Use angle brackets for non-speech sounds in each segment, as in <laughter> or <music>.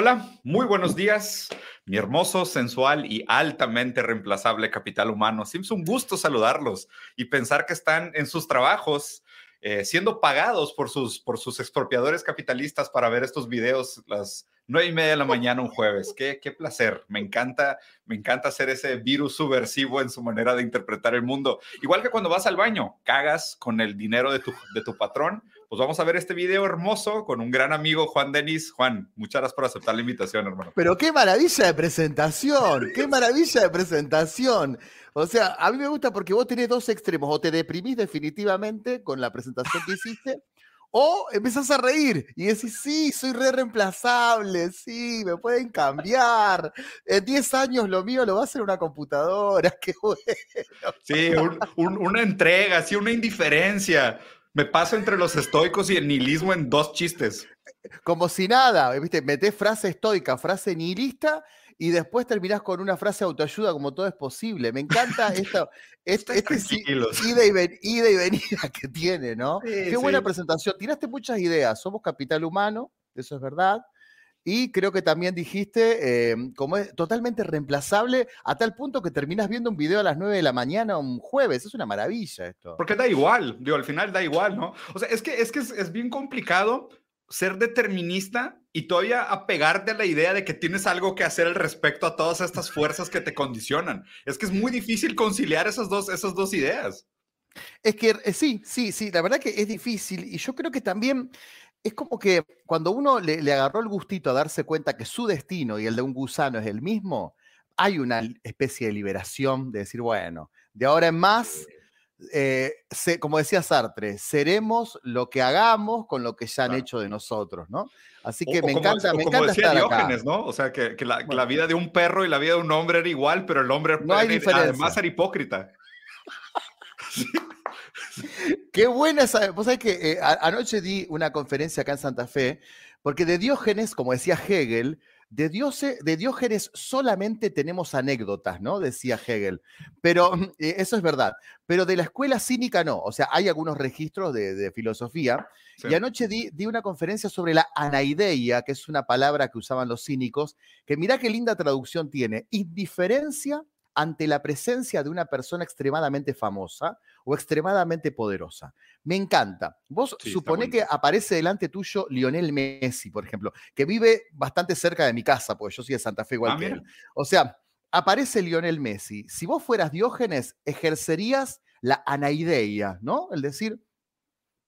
Hola, muy buenos días, mi hermoso, sensual y altamente reemplazable capital humano. Siempre un gusto saludarlos y pensar que están en sus trabajos eh, siendo pagados por sus, por sus expropiadores capitalistas para ver estos videos las nueve y media de la mañana un jueves. Qué, qué placer. Me encanta, me encanta hacer ese virus subversivo en su manera de interpretar el mundo. Igual que cuando vas al baño, cagas con el dinero de tu, de tu patrón. Pues vamos a ver este video hermoso con un gran amigo, Juan Denis. Juan, muchas gracias por aceptar la invitación, hermano. Pero qué maravilla de presentación, qué maravilla de presentación. O sea, a mí me gusta porque vos tenés dos extremos, o te deprimís definitivamente con la presentación que hiciste, o empezás a reír y decís, sí, soy re reemplazable, sí, me pueden cambiar. En 10 años lo mío lo va a hacer una computadora, <laughs> qué bueno. Sí, una entrega, sí, una indiferencia. Me paso entre los estoicos y el nihilismo en dos chistes. Como si nada, ¿viste? Metés frase estoica, frase nihilista y después terminás con una frase de autoayuda como todo es posible. Me encanta <laughs> esto, este, este ida, y venida que tiene, ¿no? Qué buena presentación. Tiraste muchas ideas. Somos capital humano, eso es verdad. Y creo que también dijiste, em, como es totalmente reemplazable, a tal punto que terminas viendo un video a las 9 de la mañana un jueves. Es una maravilla esto. Porque da igual, digo, al final da igual, ¿no? O sea, es que es, que es bien complicado ser determinista y todavía apegarte a la idea de que tienes algo que hacer al respecto a todas estas fuerzas que te condicionan. Es que es muy difícil conciliar esas dos, esas dos ideas. Es que eh, sí, sí, sí, la verdad que es difícil y yo creo que también es como que cuando uno le, le agarró el gustito a darse cuenta que su destino y el de un gusano es el mismo, hay una especie de liberación de decir, bueno, de ahora en más eh, como decía Sartre, seremos lo que hagamos con lo que ya han hecho de nosotros, ¿no? Así que me encanta, me encanta decía Diógenes, ¿no? O sea, que, la, vida de un perro y la vida de un hombre era igual, pero el hombre no hay además era hipócrita. <laughs> Qué buena esa. Vos sabés que eh, anoche di una conferencia acá en Santa Fe, porque de Diógenes, como decía Hegel, de, de Diógenes solamente tenemos anécdotas, ¿no? Decía Hegel. Pero eh, eso es verdad. Pero de la escuela cínica no. O sea, hay algunos registros de, filosofía. Y anoche di, di, una conferencia sobre la anaideia, que es una palabra que usaban los cínicos, que mirá qué linda traducción tiene. Indiferencia ante la presencia de una persona extremadamente famosa o extremadamente poderosa. Me encanta. Vos supone que aparece delante tuyo Lionel Messi, por ejemplo, que vive bastante cerca de mi casa, porque yo soy de Santa Fe igual ah, que él. O sea, aparece Lionel Messi. Si vos fueras Diógenes, ejercerías la anaideia, ¿no? El decir,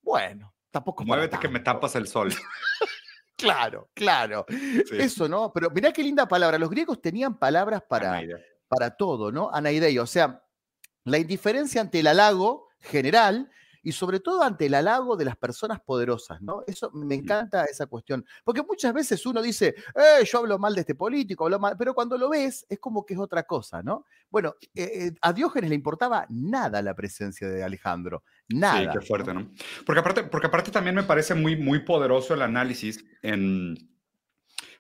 bueno, tampoco. Muévete que me tapas el sol. <laughs> claro, claro. Eso, ¿no? Pero mirá qué linda palabra. Los griegos tenían palabras para, para todo, ¿no? Anaideia. O sea, la indiferencia ante el halago general y sobre todo ante el halago de las personas poderosas, ¿no? Eso me encanta esa cuestión, porque muchas veces uno dice, eh, yo hablo mal de este político, hablo mal, pero cuando lo ves es como que es otra cosa, ¿no? Bueno, eh, eh, a Diógenes le importaba nada la presencia de Alejandro, nada. Sí, qué fuerte, ¿no? Porque aparte, porque aparte también me parece muy, muy poderoso el análisis en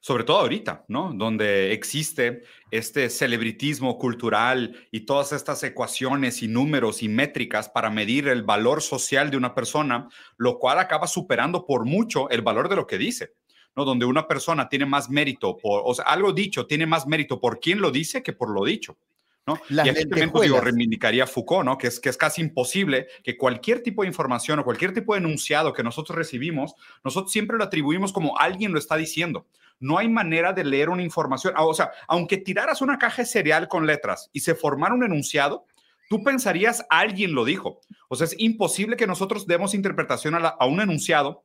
sobre todo ahorita, ¿no? Donde existe este celebritismo cultural y todas estas ecuaciones y números y métricas para medir el valor social de una persona, lo cual acaba superando por mucho el valor de lo que dice. ¿no? Donde una persona tiene más mérito, por, o sea, algo dicho tiene más mérito por quien lo dice que por lo dicho. ¿No? y aquí también pues, reivindicaría Foucault, ¿no? Que es, que es casi imposible que cualquier tipo de información o cualquier tipo de enunciado que nosotros recibimos, nosotros siempre lo atribuimos como alguien lo está diciendo. No hay manera de leer una información. O sea, aunque tiraras una caja de cereal con letras y se formara un enunciado, tú pensarías alguien lo dijo. O sea, es imposible que nosotros demos interpretación a, un enunciado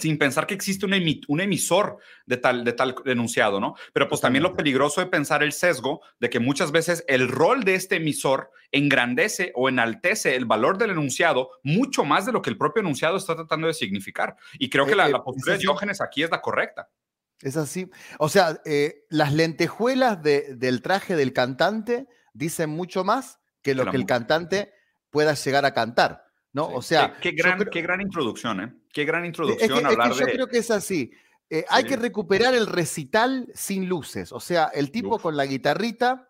sin pensar que existe un, un, emisor de tal, de tal enunciado, ¿no? Pero pues también lo peligroso de pensar el sesgo de que muchas veces el rol de este emisor engrandece o enaltece el valor del enunciado mucho más de lo que el propio enunciado está tratando de significar. Y creo que eh, la, eh, la postura de Diógenes aquí es la correcta. Es así. O sea, eh, las lentejuelas del traje del cantante dicen mucho más que lo que el cantante pueda llegar a cantar. ¿No? O sea, qué, gran, qué gran introducción, ¿eh? Qué gran introducción hablar Yo creo que es así. Eh, hay que recuperar el recital sin luces. O sea, el tipo con la guitarrita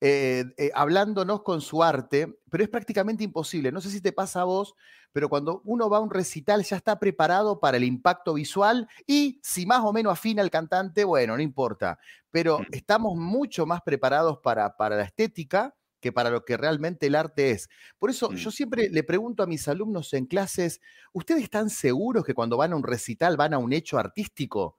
eh, eh, hablándonos con su arte, pero es prácticamente imposible. No sé si te pasa a vos, pero cuando uno va a un recital ya está preparado para el impacto visual y si más o menos afina el cantante, bueno, no importa, pero Mm. estamos mucho más preparados para, para la estética que para lo que realmente el arte es. Por eso yo Mm. siempre le pregunto a mis alumnos en clases, ¿ustedes están seguros que cuando van a un recital van a un hecho artístico?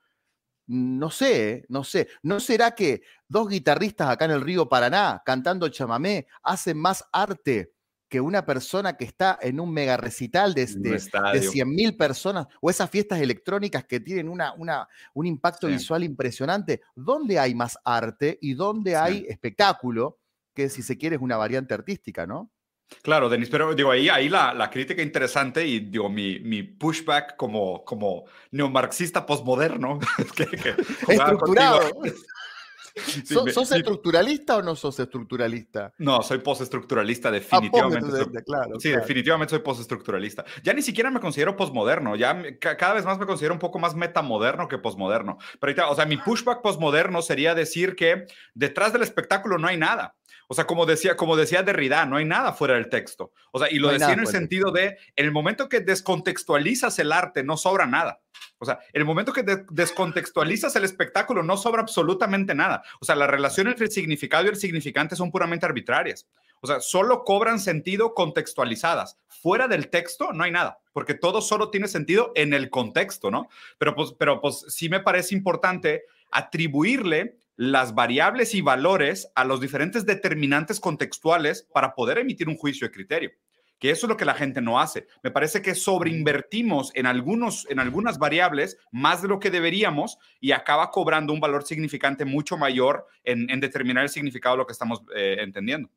No sé, no sé. ¿No será que dos guitarristas acá en el río Paraná cantando chamamé hacen más arte que una persona que está en un mega recital de, un de, de estadio. 100.000 personas o esas fiestas electrónicas que tienen una, una- un impacto Sí. visual impresionante? ¿Dónde hay más arte y dónde Sí. hay espectáculo? Que si se quiere es una variante artística, ¿no? Claro, Denis, pero digo, ahí, ahí la, la crítica interesante y digo, mi, mi pushback como, como neomarxista postmoderno, <laughs> que, que Estructurado. <laughs> Sí, ¿Sos, mi- sos estructuralista o no sos estructuralista? no, soy postestructuralista, Ah, definitivamente. soy- postestructuralista, claro, Sí, claro. definitivamente soy postestructuralista. Ya ni siquiera me considero postmoderno, ya me- ca- cada vez más me considero un poco más metamoderno que postmoderno. Pero ahorita, o sea, mi pushback postmoderno sería decir que detrás del espectáculo no hay nada. O sea, como decía, como decía Derrida, no hay nada fuera del texto. O sea, y lo No decía en el sentido de, en el momento que descontextualizas el arte, no sobra nada. O sea, en el momento que de- descontextualizas el espectáculo, no sobra absolutamente nada. O sea, la relación entre el significado y el significante son puramente arbitrarias. O sea, solo cobran sentido contextualizadas. Fuera del texto no hay nada, porque todo solo tiene sentido en el contexto, ¿no? Pero pues, pero pues sí me parece importante atribuirle las variables y valores a los diferentes determinantes contextuales para poder emitir un juicio de criterio. Que eso es lo que la gente no hace. Me parece que sobreinvertimos en, algunos, en algunas variables más de lo que deberíamos y acaba cobrando un valor significante mucho mayor en, determinar el significado de lo que estamos eh, entendiendo.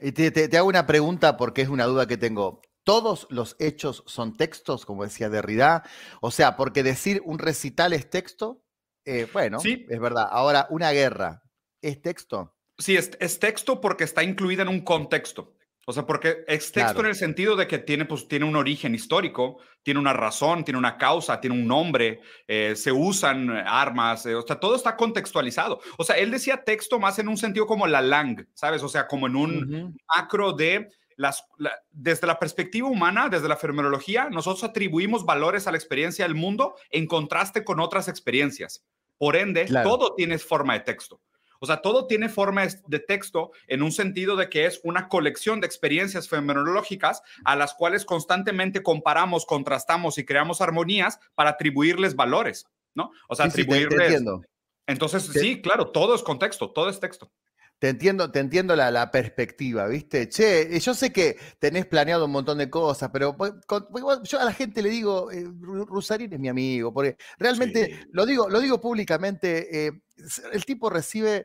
Y te- te hago una pregunta porque es una duda que tengo. ¿Todos los hechos son textos, como decía Derrida? O sea, porque decir un recital es texto, eh, bueno, Sí. es verdad. Ahora, una guerra, ¿es texto? Sí, es, es texto porque está incluida en un contexto. O sea, porque es texto Claro. en el sentido de que tiene, pues, tiene un origen histórico, tiene una razón, tiene una causa, tiene un nombre, eh, se usan eh, armas, eh, o sea, todo está contextualizado. O sea, él decía texto más en un sentido como la lang, ¿sabes? O sea, como en un macro de las, la- desde la perspectiva humana, desde la fenomenología, nosotros atribuimos valores a la experiencia del mundo en contraste con otras experiencias. Por ende, Claro. todo tiene forma de texto. O sea, todo tiene forma de texto en un sentido de que es una colección de experiencias fenomenológicas a las cuales constantemente comparamos, contrastamos y creamos armonías para atribuirles valores, ¿no? O sea, Sí, sí, te- atribuirles... Entonces, sí, claro, todo es contexto, todo es texto. Te entiendo, te entiendo la, la perspectiva, ¿viste? Che, eh, yo sé que tenés planeado un montón de cosas, pero pues, con- igual yo a la gente le digo, eh, Ru- Rusarín es mi amigo, porque realmente Sí. lo digo, lo digo públicamente, eh, el tipo recibe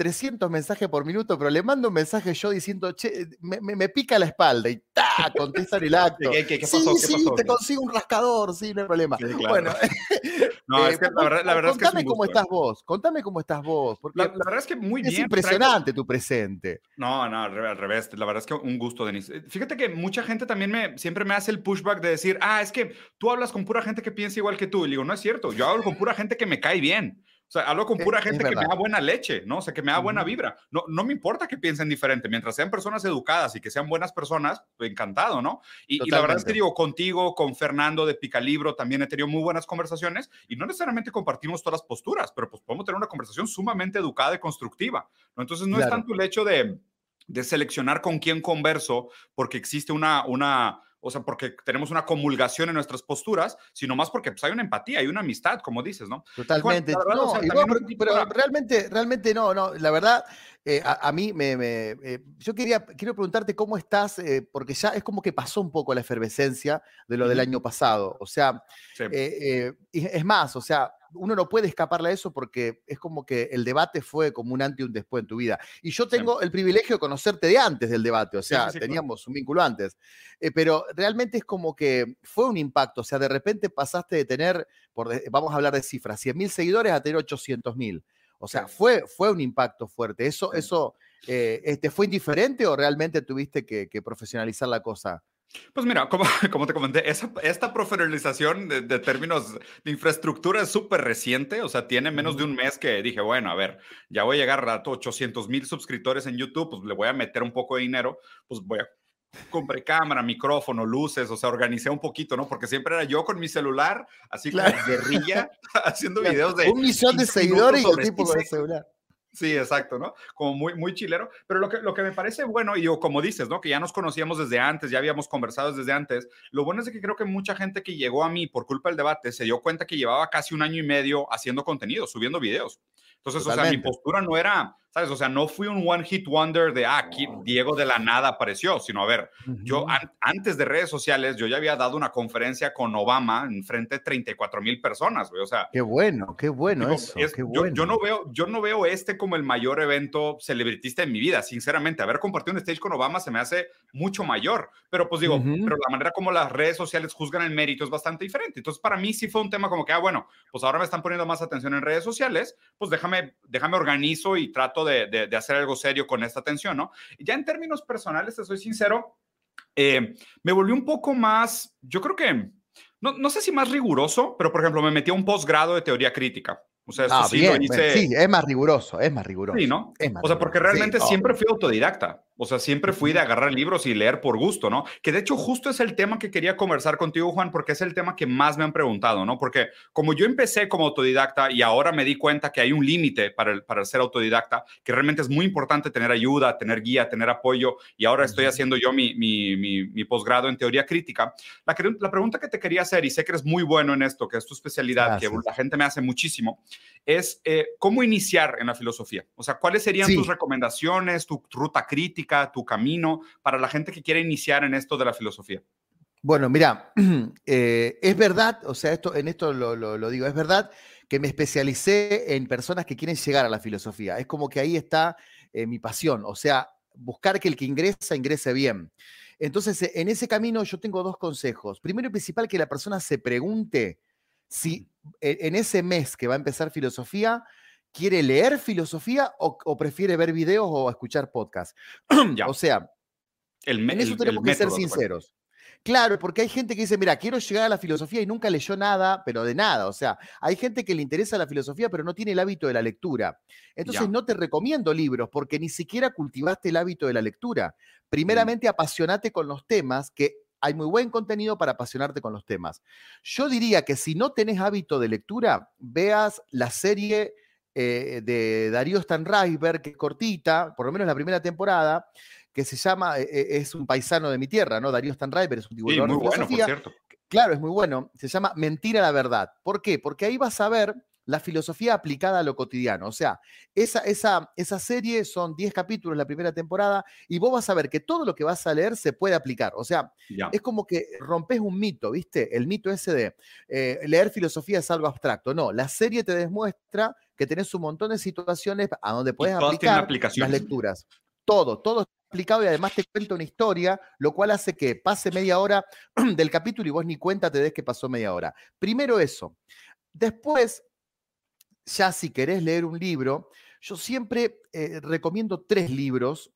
300 mensajes por minuto, pero le mando un mensaje yo diciendo, che, me, me- me pica la espalda y ¡ta! contesta en el <laughs> acto. ¿Qué- qué- qué sí, sí, pasó? te consigo un rascador, sí, no hay problema. Sí, claro. Bueno, <laughs> No, <laughs> eh, es que la verdad, la verdad es que es contame cómo gusto, estás vos, contame cómo estás vos, porque La, la verdad es que muy es bien. traigo- impresionante tu presente. No, no, al revés. La verdad es que un gusto, Denis. Eh, Fíjate que mucha gente también me, siempre me hace el pushback de decir, ah, es que tú hablas con pura gente que piensa igual que tú. Y digo, no es cierto, yo hablo con pura gente que me cae bien. O sea, hablo con Es- pura es gente que me da buena leche, ¿no? O sea, que me da buena vibra. No, no me importa que piensen diferente. Mientras sean personas educadas y que sean buenas personas, encantado, ¿no? Y, y la verdad es que digo, contigo, con Fernando de Picalibro, también he tenido muy buenas conversaciones y no necesariamente compartimos todas las posturas, pero pues podemos tener una conversación sumamente educada y constructiva, ¿no? Entonces no es Claro. tanto el hecho de, de seleccionar con quién converso porque existe una, una, o sea, porque tenemos una comulgación en nuestras posturas, sino más porque pues, hay una empatía, hay una amistad, como dices, ¿no? Totalmente. verdad, no, o sea, pero realmente, realmente no, no. La verdad, eh, a, a mí me, me- eh, yo quería, quiero preguntarte cómo estás, eh, porque ya es como que pasó un poco la efervescencia de lo del año pasado. O sea, Sí. es más, o sea, uno no puede escaparle a eso porque es como que el debate fue como un antes y un después en tu vida. Y yo tengo el privilegio de conocerte de antes del debate, o sea, sí, sí, claro. teníamos un vínculo antes. Eh, pero realmente es como que fue un impacto, o sea, de repente pasaste de tener, por, vamos a hablar de cifras, 100 mil seguidores a tener 800 mil. O sea, fue, fue un impacto fuerte. ¿Eso, eso eh, este, fue indiferente o realmente tuviste que, que profesionalizar la cosa? Pues mira, como, <laughs> como te comenté, esta profesionalización de, términos de infraestructura es súper reciente, o sea, tiene menos de un mes que dije, bueno, a ver, ya voy a llegar a 800 mil suscriptores en YouTube, pues le voy a meter un poco de dinero, pues voy a compré cámara, micrófono, luces, o sea, organicé un poquito, ¿no? Porque siempre era yo con mi celular, así como guerrilla, <laughs> haciendo videos de... Un millón de seguidores y el tipo con el celular. Sí, exacto, ¿no? Como muy, muy chilero. Pero lo que, lo que me parece bueno, y yo, como dices, ¿no? Que ya nos conocíamos desde antes, ya habíamos conversado desde antes. Lo bueno es que creo que mucha gente que llegó a mí por culpa del debate se dio cuenta que llevaba casi un año y medio haciendo contenido, subiendo videos. Entonces, o sea, mi postura no era, ¿sabes? O sea, no fui un one hit wonder de, ah, aquí Diego de la nada apareció, sino, a ver, yo antes de redes sociales, yo ya había dado una conferencia con Obama en frente de 34 mil personas, güey, o sea. Qué bueno, qué bueno eso, qué bueno. Yo, no veo, yo no veo este como el mayor evento celebritista en mi vida, sinceramente. Haber compartido un stage con Obama se me hace mucho mayor, pero pues digo, pero la manera como las redes sociales juzgan el mérito es bastante diferente. Entonces, para mí sí fue un tema como que, ah, bueno, pues ahora me están poniendo más atención en redes sociales, pues déjame déjame, organizo y trato de, hacer algo serio con esta atención, ¿no? Ya en términos personales, te soy sincero, eh, me volví un poco más, yo creo que, no, no sé si más riguroso, pero por ejemplo, me metí a un posgrado de teoría crítica. O sea, ah, sí Sí, es más riguroso, es más riguroso. Sí, ¿no? o sea, porque realmente siempre fui autodidacta. O sea, siempre fui de agarrar libros y leer por gusto, ¿no? Que de hecho justo es el tema que quería conversar contigo, Juan, porque es el tema que más me han preguntado, ¿no? Porque como yo empecé como autodidacta y ahora me di cuenta que hay un límite para, el, para ser autodidacta, que realmente es muy importante tener ayuda, tener guía, tener apoyo, y ahora estoy haciendo yo mi, mi, mi, posgrado en teoría crítica. La, la, pregunta que te quería hacer, y sé que eres muy bueno en esto, que es tu especialidad, que la gente me hace muchísimo, es eh, cómo iniciar en la filosofía. O sea, ¿cuáles serían tus recomendaciones, tu ruta crítica? Tu camino para la gente que quiere iniciar en esto de la filosofía? Bueno, mira, <clears throat> eh, es verdad, o sea, esto, en esto lo, digo, es verdad que me especialicé en personas que quieren llegar a la filosofía. Es como que ahí está eh, mi pasión, o sea, buscar que el que ingresa ingrese bien. Entonces, en ese camino yo tengo dos consejos. Primero y principal, que la persona se pregunte si en ese mes que va a empezar filosofía, quiere leer filosofía o, prefiere ver videos o escuchar podcasts. <clears throat> o sea, el, en eso tenemos que ser sinceros. Claro, porque hay gente que dice, mira, quiero llegar a la filosofía y nunca leyó nada, pero de nada. O sea, hay gente que le interesa la filosofía, pero no tiene el hábito de la lectura. Entonces no te recomiendo libros porque ni siquiera cultivaste el hábito de la lectura. Primeramente, apasionate con los temas, que hay muy buen contenido para apasionarte con los temas. Yo diría que si no tenés hábito de lectura, veas la serie eh, de Darío Stanraiver, que es cortita, por lo menos la primera temporada, que se llama, eh, eh, es un paisano de mi tierra, ¿no? Darío Stanraiver es un divulgador de filosofía. cierto. Claro, es muy bueno. Se llama Mentira la verdad. ¿Por qué? Porque ahí vas a ver la filosofía aplicada a lo cotidiano. O sea, esa, esa, esa serie son 10 capítulos la primera temporada y vos vas a ver que todo lo que vas a leer se puede aplicar. O sea, es como que rompes un mito, ¿viste? El mito ese de leer filosofía es algo abstracto. No, la serie te demuestra que tenés un montón de situaciones a donde puedes aplicar las lecturas. Todo, todo explicado y además te cuenta una historia, lo cual hace que pase media hora <clears throat> del capítulo y vos ni cuenta te des que pasó media hora. Primero eso. Después, ya si querés leer un libro, yo siempre eh, recomiendo tres libros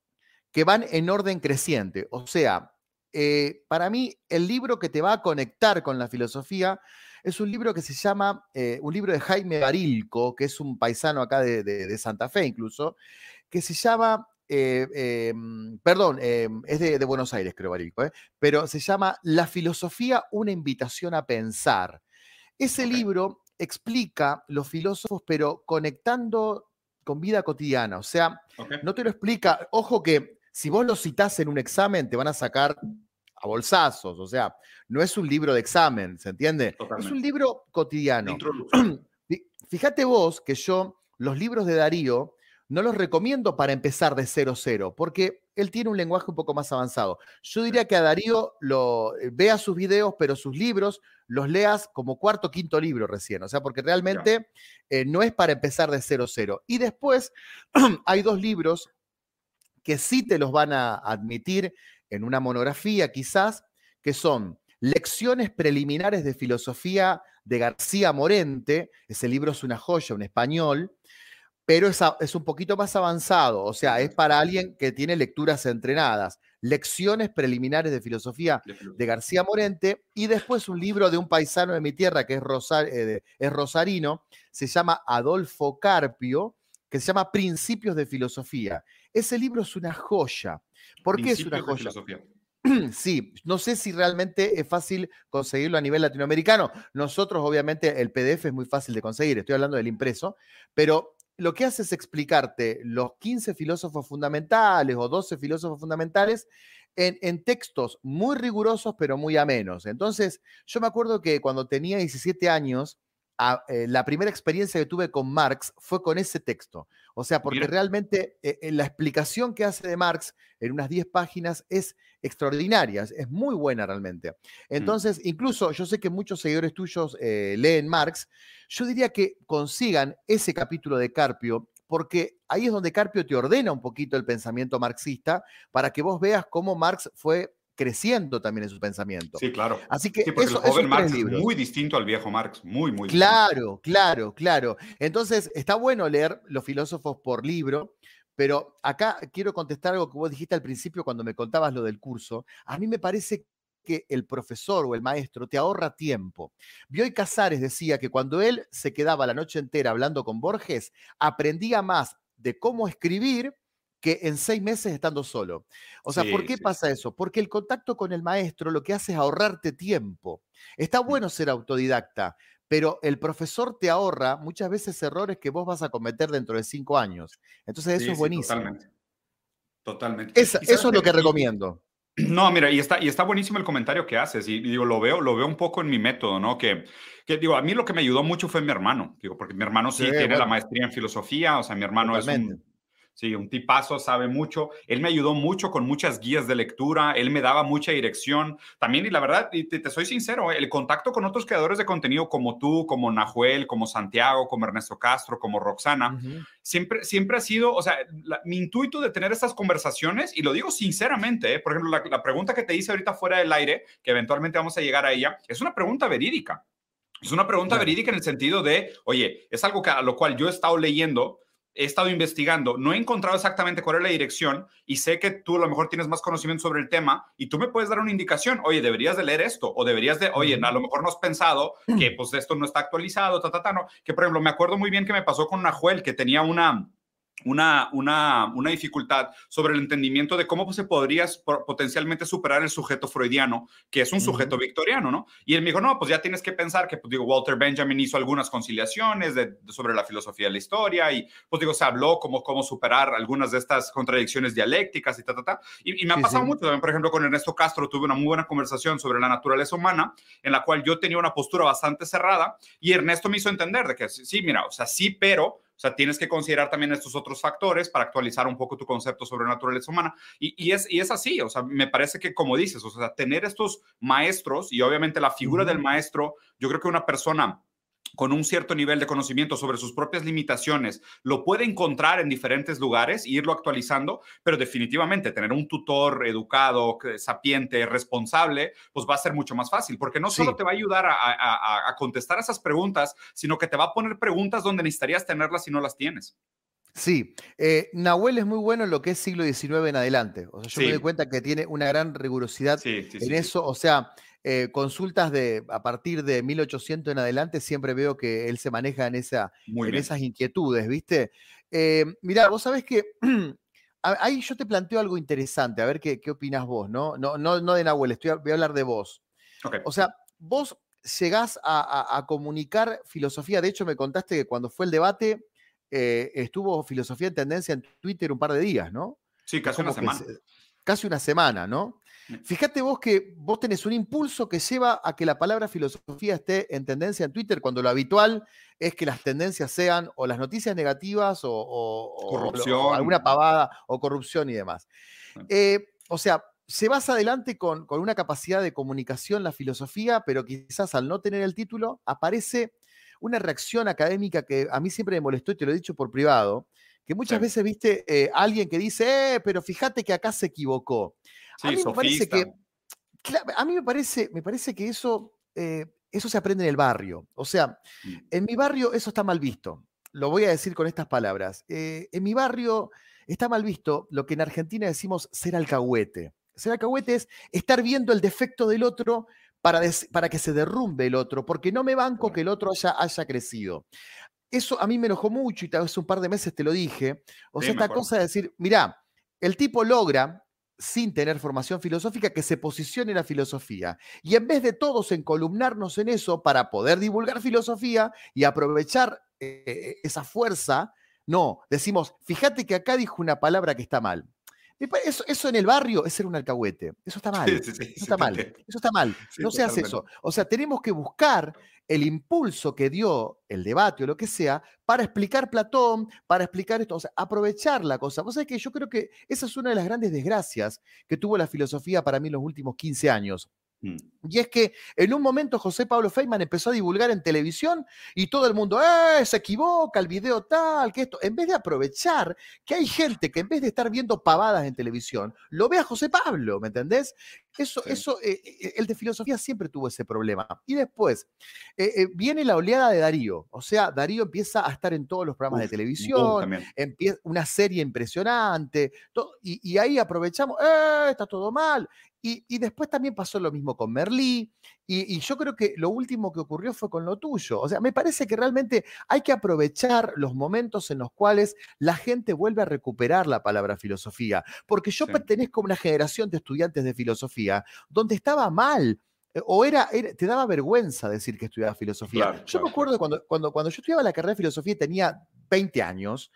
que van en orden creciente. O sea, eh, para mí el libro que te va a conectar con la filosofía es un libro que se llama, eh, un libro de Jaime Barilco, que es un paisano acá de, Santa Fe incluso, que se llama, eh, perdón, es de, Buenos Aires creo Barilco, pero se llama La filosofía, una invitación a pensar. Ese libro explica los filósofos, pero conectando con vida cotidiana. O sea, no te lo explica. Ojo que si vos lo citás en un examen, te van a sacar a bolsazos. O sea, no es un libro de examen, ¿se entiende? Es un libro cotidiano. <clears throat> Fíjate vos que yo los libros de Darío no los recomiendo para empezar de cero cero, porque él tiene un lenguaje un poco más avanzado. Yo diría que a Darío lo eh, vea sus videos, pero sus libros los leas como cuarto quinto libro recién, o sea, porque realmente eh, no es para empezar de cero cero. Y después <clears throat> hay dos libros que sí te los van a admitir en una monografía quizás, que son Lecciones preliminares de filosofía de García Morente. Ese libro es una joya, un español, pero es, es un poquito más avanzado, o sea, es para alguien que tiene lecturas entrenadas. Lecciones preliminares de filosofía de García Morente, y después un libro de un paisano de mi tierra que es, eh, es rosarino, se llama Adolfo Carpio, que se llama Principios de Filosofía. Ese libro es una joya. ¿Por qué es una joya? <clears throat> Sí, no sé si realmente es fácil conseguirlo a nivel latinoamericano. Nosotros, obviamente, el PDF es muy fácil de conseguir, estoy hablando del impreso, pero lo que hace es explicarte los 15 filósofos fundamentales o 12 filósofos fundamentales en, textos muy rigurosos, pero muy amenos. Entonces, yo me acuerdo que cuando tenía 17 años, eh, la primera experiencia que tuve con Marx fue con ese texto. O sea, porque realmente eh, eh, la explicación que hace de Marx en unas 10 páginas es extraordinaria, es muy buena realmente. Mm. Entonces, incluso yo sé que muchos seguidores tuyos leen Marx, yo diría que consigan ese capítulo de Carpio porque ahí es donde Carpio te ordena un poquito el pensamiento marxista para que vos veas cómo Marx fue creciendo también en su pensamiento. Sí, claro. Así que eso, el joven Marx es muy distinto al viejo Marx, muy, muy Claro, claro, claro. Entonces, está bueno leer los filósofos por libro, pero acá quiero contestar algo que vos dijiste al principio cuando me contabas lo del curso. A mí me parece que el profesor o el maestro te ahorra tiempo. Bioy Casares decía que cuando él se quedaba la noche entera hablando con Borges, aprendía más de cómo escribir que en seis meses estando solo. O sea, ¿por qué pasa eso? Porque el contacto con el maestro lo que hace es ahorrarte tiempo. Está mm. bueno ser autodidacta, pero el profesor te ahorra muchas veces errores que vos vas a cometer dentro de cinco años. Entonces eso es buenísimo. Totalmente. Totalmente. eso es lo que recomiendo. <clears throat> No, mira, y está, y está buenísimo el comentario que haces, y, digo, lo veo, lo veo un poco en mi método, ¿no? Que, que digo, a mí lo que me ayudó mucho fue mi hermano, digo, porque mi hermano sí, tiene la maestría en filosofía, o sea, mi hermano es un Sí, un tipazo, sabe mucho. Él me ayudó mucho con muchas guías de lectura, él me daba mucha dirección. También, y la verdad, y te, soy sincero, el contacto con otros creadores de contenido como tú, como Nahuel, como Santiago, como Ernesto Castro, como Roxana, siempre, siempre ha sido, o sea, mi intuito de tener estas conversaciones, y lo digo sinceramente, ¿eh? por ejemplo, la, pregunta que te hice ahorita fuera del aire, que eventualmente vamos a llegar a ella, es una pregunta verídica. Es una pregunta verídica en el sentido de, oye, es algo que, a lo cual yo he estado leyendo, he estado investigando, no he encontrado exactamente cuál es la dirección y sé que tú a lo mejor tienes más conocimiento sobre el tema y tú me puedes dar una indicación, oye, deberías de leer esto o deberías de, oye, a lo mejor no has pensado que pues esto no está actualizado, ta, ta, ta, no. Que por ejemplo, me acuerdo muy bien que me pasó con una Juel que tenía una, una, una, una, dificultad sobre el entendimiento de cómo se podría potencialmente superar el sujeto freudiano, que es un sujeto victoriano, ¿no? Y él me dijo, no, pues ya tienes que pensar que, pues digo, Walter Benjamin hizo algunas conciliaciones de, sobre la filosofía de la historia y, pues digo, se habló cómo, cómo superar algunas de estas contradicciones dialécticas y ta, ta, ta. Y, me ha pasado mucho también, por ejemplo, con Ernesto Castro tuve una muy buena conversación sobre la naturaleza humana, en la cual yo tenía una postura bastante cerrada y Ernesto me hizo entender de que sí, mira, o sea, sí, pero sea, tienes que considerar también estos otros factores para actualizar un poco tu concepto sobre naturaleza humana. Y, es, y es así, o sea, me parece que como dices, o sea, tener estos maestros y obviamente la figura del maestro, yo creo que una persona con un cierto nivel de conocimiento sobre sus propias limitaciones, lo puede encontrar en diferentes lugares e irlo actualizando, pero definitivamente tener un tutor educado, sapiente, responsable, pues va a ser mucho más fácil, porque no solo te va a ayudar a, contestar esas preguntas, sino que te va a poner preguntas donde necesitarías tenerlas si no las tienes. Sí, eh, Nahuel es muy bueno en lo que es siglo XIX en adelante. O sea, yo me doy cuenta que tiene una gran rigurosidad en eso. O sea, eh, consultas de a partir de 1800 en adelante, siempre veo que él se maneja en, esa, en esas inquietudes, ¿viste? Eh, mirá, vos sabés que <clears throat> ahí yo te planteo algo interesante, a ver qué, qué opinas vos, ¿no? No, no, no de Nahuel, estoy, voy a hablar de vos. O sea, vos llegás a, comunicar filosofía, de hecho me contaste que cuando fue el debate eh, estuvo filosofía en tendencia en Twitter un par de días, ¿no? Sí, casi una semana. casi una semana, ¿no? Fíjate vos que vos tenés un impulso que lleva a que la palabra filosofía esté en tendencia en Twitter, cuando lo habitual es que las tendencias sean o las noticias negativas o, corrupción. alguna pavada o corrupción y demás. Eh, o sea, se vas adelante con, con, una capacidad de comunicación la filosofía, pero quizás al no tener el título aparece una reacción académica que a mí siempre me molestó y te lo he dicho por privado, que muchas veces viste eh, alguien que dice, eh, pero fíjate que acá se equivocó a mí me parece que, a mí me parece, me parece que eso, eh, eso se aprende en el barrio. O sea, mm. en mi barrio eso está mal visto. Lo voy a decir con estas palabras. Eh, en mi barrio está mal visto lo que en Argentina decimos ser alcahuete. Ser alcahuete es estar viendo el defecto del otro para, para que se derrumbe el otro, porque no me banco que el otro haya, haya crecido. Eso a mí me enojó mucho y tal vez un par de meses te lo dije. O sea, esta cosa de decir, mira, el tipo logra, sin tener formación filosófica, que se posicione la filosofía. Y en vez de todos encolumnarnos en eso para poder divulgar filosofía y aprovechar eh, esa fuerza, no, decimos, fíjate que acá dijo una palabra que está mal. Eso, eso, en el barrio es ser un alcahuete. Eso está mal. eso está mal. Eso está mal. no se hace eso. O sea, tenemos que buscar el impulso que dio el debate o lo que sea para explicar Platón, para explicar esto, o sea, aprovechar la cosa. Vos sabés que yo creo que esa es una de las grandes desgracias que tuvo la filosofía para mí en los últimos 15 años. Mm. Y es que en un momento José Pablo Feynman empezó a divulgar en televisión y todo el mundo, ¡eh! Se equivoca, el video tal, que esto. En vez de aprovechar que hay gente que en vez de estar viendo pavadas en televisión, lo ve a José Pablo, ¿me entendés? Eso, eso, eh, eh, el de filosofía siempre tuvo ese problema. Y después eh, viene la oleada de Darío. O sea, Darío empieza a estar en todos los programas de televisión, empieza una serie impresionante, y, y, ahí aprovechamos, ¡eh! Está todo mal. Y, después también pasó lo mismo con Merlí, y, yo creo que lo último que ocurrió fue con lo tuyo. O sea, me parece que realmente hay que aprovechar los momentos en los cuales la gente vuelve a recuperar la palabra filosofía, porque yo pertenezco a una generación de estudiantes de filosofía donde estaba mal eh, o era, te daba vergüenza decir que estudiaba filosofía. yo me acuerdo cuando, cuando, cuando yo estudiaba la carrera de filosofía y tenía 20 años,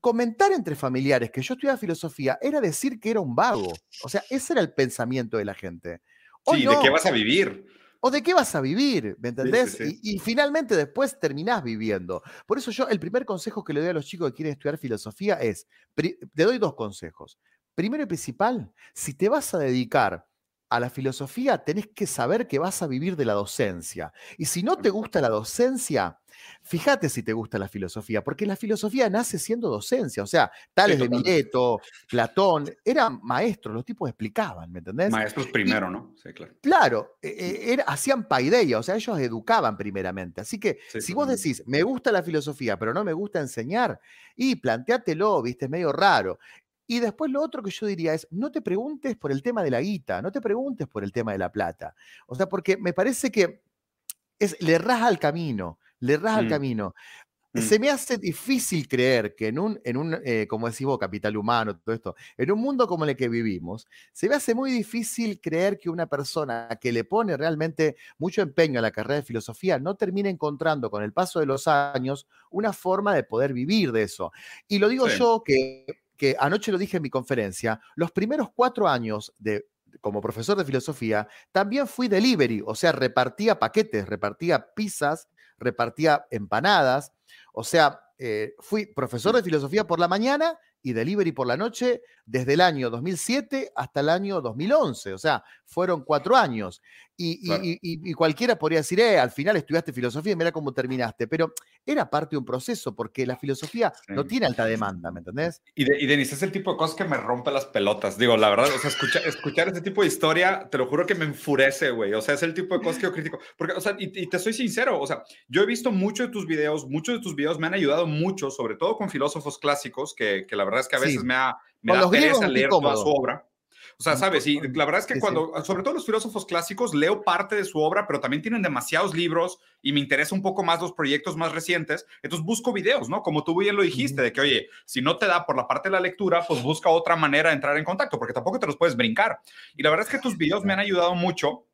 comentar entre familiares que yo estudiaba filosofía era decir que era un vago. O sea, ese era el pensamiento de la gente. sí, ¿de qué vas a vivir? ¿O de qué vas a vivir? ¿Me entendés? Y, finalmente después terminás viviendo. Por eso yo, el primer consejo que le doy a los chicos que quieren estudiar filosofía es, te doy dos consejos. Primero y principal, si te vas a dedicar a la filosofía, tenés que saber que vas a vivir de la docencia. Y si no te gusta la docencia, Fíjate si te gusta la filosofía, porque la filosofía nace siendo docencia, o sea, Tales de Mileto, Platón, eran maestros, los tipos explicaban, ¿me entendés? Maestros primero, ¿no? Sí, claro. Claro, e, e, hacían paideia, o sea, ellos educaban primeramente. Así que si vos decís, me gusta la filosofía, pero no me gusta enseñar, y planteátelo, viste, es medio raro. Y después lo otro que yo diría es, no te preguntes por el tema de la guita, no te preguntes por el tema de la plata. O sea, porque me parece que es, le raja el camino le raja el mm. camino. Mm. Se me hace difícil creer que en un, en un eh, como decís vos, capital humano, todo esto, en un mundo como el que vivimos, se me hace muy difícil creer que una persona que le pone realmente mucho empeño a la carrera de filosofía no termine encontrando con el paso de los años una forma de poder vivir de eso. Y lo digo yo que, que anoche lo dije en mi conferencia, los primeros cuatro años de como profesor de filosofía, también fui delivery, o sea, repartía paquetes, repartía pizzas repartía empanadas. O sea, eh, fui profesor de filosofía por la mañana y delivery por la noche desde el año 2007 hasta el año 2011. O sea, fueron cuatro años. Y, cualquiera podría decir, eh, al final estudiaste filosofía y mira cómo terminaste. Pero era parte de un proceso, porque la filosofía no tiene alta demanda, ¿me entendés? Y, de, Denis, es el tipo de cosas que me rompe las pelotas. Digo, la verdad, o sea, escuchar ese tipo de historia, te lo juro que me enfurece, güey. O sea, es el tipo de cosas que yo critico. Porque, o sea, y, te soy sincero, o sea, yo he visto muchos de tus videos, muchos de tus videos me han ayudado mucho, sobre todo con filósofos clásicos, que, la verdad es que a veces me ha, me da pereza leer toda su obra. O sea, sabes, y la verdad es que cuando, sobre todo los filósofos clásicos, leo parte de su obra, pero también tienen demasiados libros y me interesa un poco más los proyectos más recientes. Entonces busco videos, ¿no? Como tú bien lo dijiste, de que, oye, si no te da por la parte de la lectura, pues busca otra manera de entrar en contacto, porque tampoco te los puedes brincar. Y la verdad es que tus videos me han ayudado mucho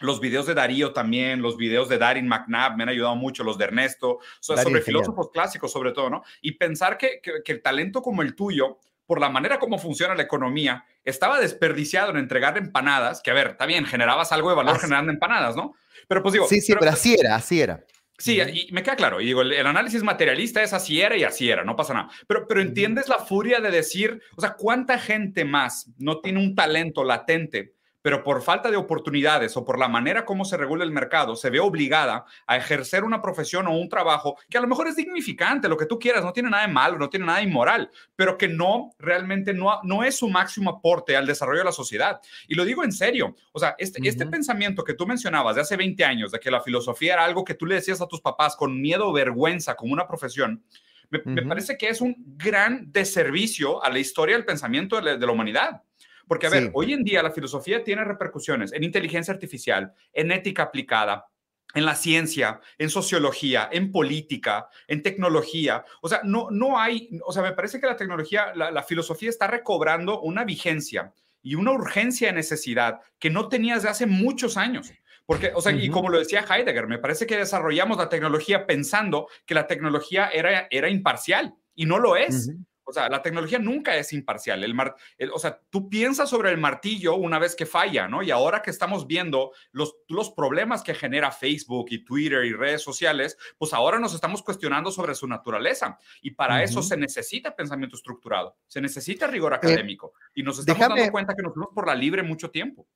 los videos de Darío también, los videos de Darin McNabb me han ayudado mucho, los de Ernesto, sobre filósofos clásicos sobre todo, ¿no? Y pensar que, que, el talento como el tuyo, por la manera como funciona la economía, estaba desperdiciado en entregar empanadas, que a ver, está bien, generabas algo de valor generando empanadas, ¿no? Pero pues digo... Sí, sí, pero, así era, así era. Sí, y me queda claro. Y digo, el, análisis materialista es así era y así era, no pasa nada. Pero, pero entiendes la furia de decir, o sea, ¿cuánta gente más no tiene un talento latente pero por falta de oportunidades o por la manera como se regula el mercado, se ve obligada a ejercer una profesión o un trabajo que a lo mejor es dignificante, lo que tú quieras, no tiene nada de malo, no tiene nada de inmoral, pero que no realmente no, no es su máximo aporte al desarrollo de la sociedad. Y lo digo en serio, o sea, este, este pensamiento que tú mencionabas de hace 20 años, de que la filosofía era algo que tú le decías a tus papás con miedo o vergüenza como una profesión, me, parece que es un gran deservicio a la historia del pensamiento de la humanidad. Porque, a ver, hoy en día la filosofía tiene repercusiones en inteligencia artificial, en ética aplicada, en la ciencia, en sociología, en política, en tecnología. O sea, no, no hay, o sea, me parece que la tecnología, la, filosofía está recobrando una vigencia y una urgencia de necesidad que no tenía desde hace muchos años. Porque, o sea, y como lo decía Heidegger, me parece que desarrollamos la tecnología pensando que la tecnología era, era imparcial y no lo es. O sea, la tecnología nunca es imparcial. El, mar, o sea, tú piensas sobre el martillo una vez que falla, ¿no? Y ahora que estamos viendo los, los problemas que genera Facebook y Twitter y redes sociales, pues ahora nos estamos cuestionando sobre su naturaleza. Y para eso se necesita pensamiento estructurado, se necesita rigor eh, académico. y nos estamos dando cuenta que nos fuimos por la libre mucho tiempo.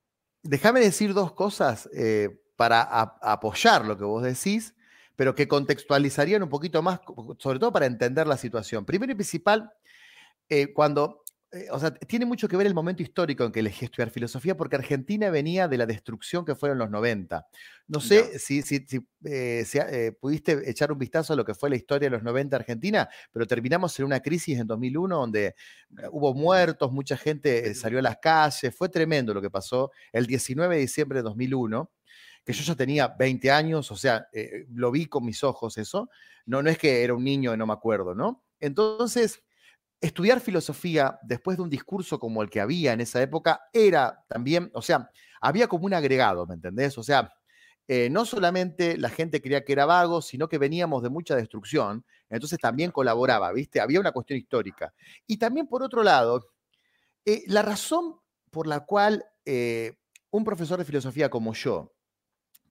Déjame decir dos cosas eh, para apoyar lo que vos decís pero que contextualizarían un poquito más, sobre todo para entender la situación. Primero y principal, eh, cuando, eh, o sea, tiene mucho que ver el momento histórico en que elegí estudiar filosofía, porque Argentina venía de la destrucción que fueron los 90. No sé si, si, eh, pudiste echar un vistazo a lo que fue la historia de los 90 Argentina, pero terminamos en una crisis en 2001 donde hubo muertos, mucha gente salió a las calles, fue tremendo lo que pasó el 19 de diciembre de 2001 que yo ya tenía 20 años, o sea, lo vi con mis ojos eso, no, no es que era un niño y no me acuerdo, ¿no? Entonces, estudiar filosofía después de un discurso como el que había en esa época era también, o sea, había como un agregado, ¿me entendés? O sea, eh, no solamente la gente creía que era vago, sino que veníamos de mucha destrucción, entonces también colaboraba, ¿viste? Había una cuestión histórica. Y también, por otro lado, eh, la razón por la cual eh, un profesor de filosofía como yo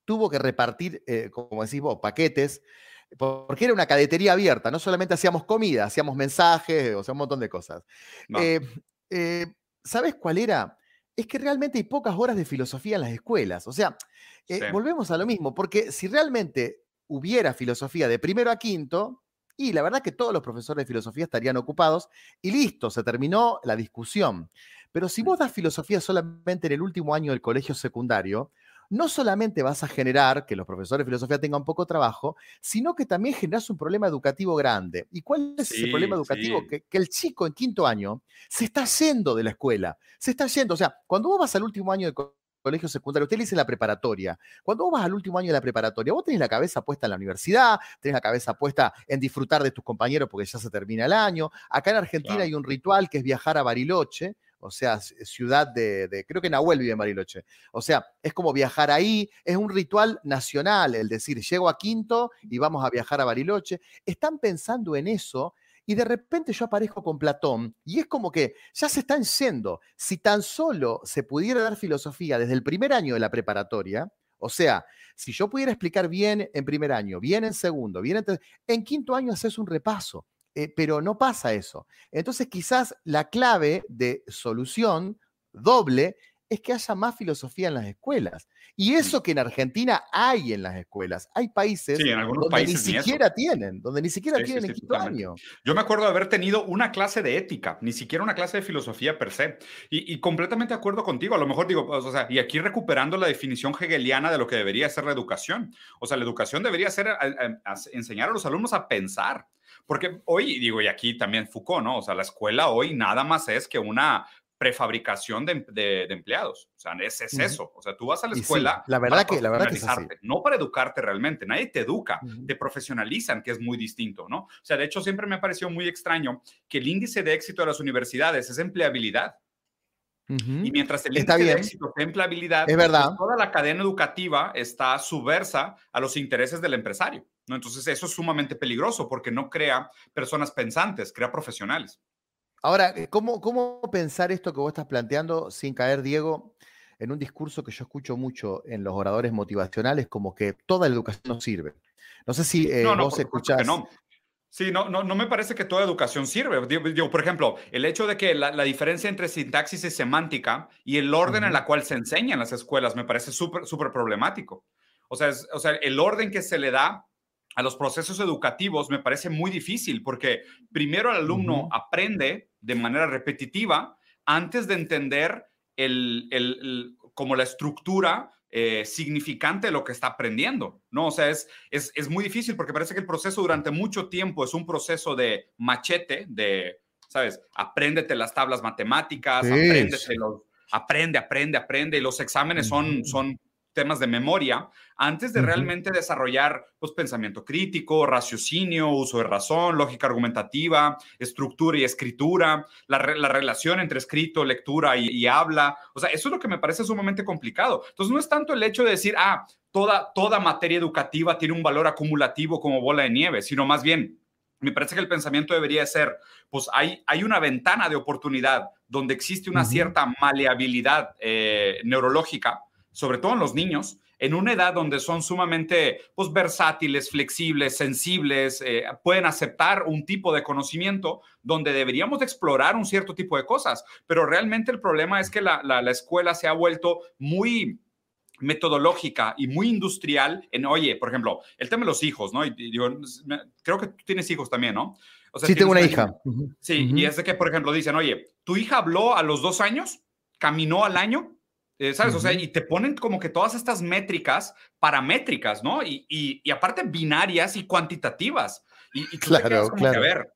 tuvo que repartir, como decís vos, paquetes porque era una cadetería abierta, no solamente hacíamos comida, hacíamos mensajes, o sea, un montón de cosas. Eh, eh, ¿Sabes cuál era? Es que realmente hay pocas horas de filosofía en las escuelas. O sea, eh, volvemos a lo mismo, porque si realmente hubiera filosofía de primero a quinto, y la verdad que todos los profesores de filosofía estarían ocupados y listo, se terminó la discusión. Pero si vos das filosofía solamente en el último año del colegio secundario, no solamente vas a generar que los profesores de filosofía tengan poco trabajo, sino que también generas un problema educativo grande. ¿Y cuál es ese problema educativo? Que, el chico en quinto año se está yendo de la escuela, se está yendo. O sea, cuando vos vas al último año de colegio secundario, usted le dice la preparatoria. Cuando vos vas al último año de la preparatoria, vos tenés la cabeza puesta en la universidad, tenés la cabeza puesta en disfrutar de tus compañeros porque ya se termina el año. Acá en Argentina hay un ritual que es viajar a Bariloche, o sea, ciudad de, creo que Nahuel vive en Bariloche. O sea, es como viajar ahí, es un ritual nacional, el decir, llego a Quinto y vamos a viajar a Bariloche. Están pensando en eso y de repente yo aparezco con Platón y es como que ya se están yendo. Si tan solo se pudiera dar filosofía desde el primer año de la preparatoria, o sea, si yo pudiera explicar bien en primer año, bien en segundo, bien en, en quinto año haces un repaso. Eh, pero no pasa eso. Entonces quizás la clave de solución doble es que haya más filosofía en las escuelas. Y eso que en Argentina hay en las escuelas. Hay países donde ni siquiera tienen, donde ni siquiera tienen quinto año. Yo me acuerdo de haber tenido una clase de ética, ni siquiera una clase de filosofía per se. Y, completamente de acuerdo contigo. A lo mejor digo, pues, o sea, y aquí recuperando la definición hegeliana de lo que debería ser la educación. O sea, la educación debería ser enseñar a los alumnos a pensar porque hoy, digo, y aquí también Foucault, ¿no? O sea, la escuela hoy nada más es que una prefabricación de, empleados. O sea, es, es eso. O sea, tú vas a la escuela. la verdad que, la verdad que No para educarte realmente. Nadie te educa. Te profesionalizan, que es muy distinto, ¿no? O sea, de hecho, siempre me ha parecido muy extraño que el índice de éxito de las universidades es empleabilidad. Y mientras el índice de éxito es empleabilidad, es verdad. Pues, toda la cadena educativa está subversa a los intereses del empresario. ¿no? Entonces, eso es sumamente peligroso porque no crea personas pensantes, crea profesionales. Ahora, eh, ¿cómo, ¿cómo pensar esto que vos estás planteando sin caer, Diego, en un discurso que yo escucho mucho en los oradores motivacionales, como que toda la educación no sirve? No sé si eh, vos escuchás. No. Sí, no, no, no me parece que toda educación sirve. Digo, por ejemplo, el hecho de que la, diferencia entre sintaxis y semántica y el orden en la cual se enseña en las escuelas me parece súper, súper problemático. O sea, o sea, el orden que se le da a los procesos educativos me parece muy difícil porque primero el alumno aprende de manera repetitiva antes de entender el, como la estructura eh, significante lo que está aprendiendo, ¿no? O sea, es, es, muy difícil porque parece que el proceso durante mucho tiempo es un proceso de machete, de, ¿sabes? Apréndete las tablas matemáticas, apréndete los, aprende, aprende, aprende, y los exámenes son, son temas de memoria, antes de realmente desarrollar pues, pensamiento crítico, raciocinio, uso de razón, lógica argumentativa, estructura y escritura, la, relación entre escrito, lectura y, habla. O sea, eso es lo que me parece sumamente complicado. Entonces, no es tanto el hecho de decir, ah, toda, toda materia educativa tiene un valor acumulativo como bola de nieve, sino más bien, me parece que el pensamiento debería ser, pues hay, hay una ventana de oportunidad donde existe una cierta maleabilidad eh, neurológica sobre todo en los niños, en una edad donde son sumamente pues, versátiles, flexibles, sensibles, eh, pueden aceptar un tipo de conocimiento donde deberíamos explorar un cierto tipo de cosas. Pero realmente el problema es que la, escuela se ha vuelto muy metodológica y muy industrial en, oye, por ejemplo, el tema de los hijos, ¿no? Y, creo que tú tienes hijos también, ¿no? sí, tengo una hija. Sí, y es de que, por ejemplo, dicen, oye, tu hija habló a los dos años, caminó al año, eh, ¿Sabes? O sea, y te ponen como que todas estas métricas paramétricas, ¿no? Y, y, aparte binarias y cuantitativas. Y, claro, claro. Que, ver,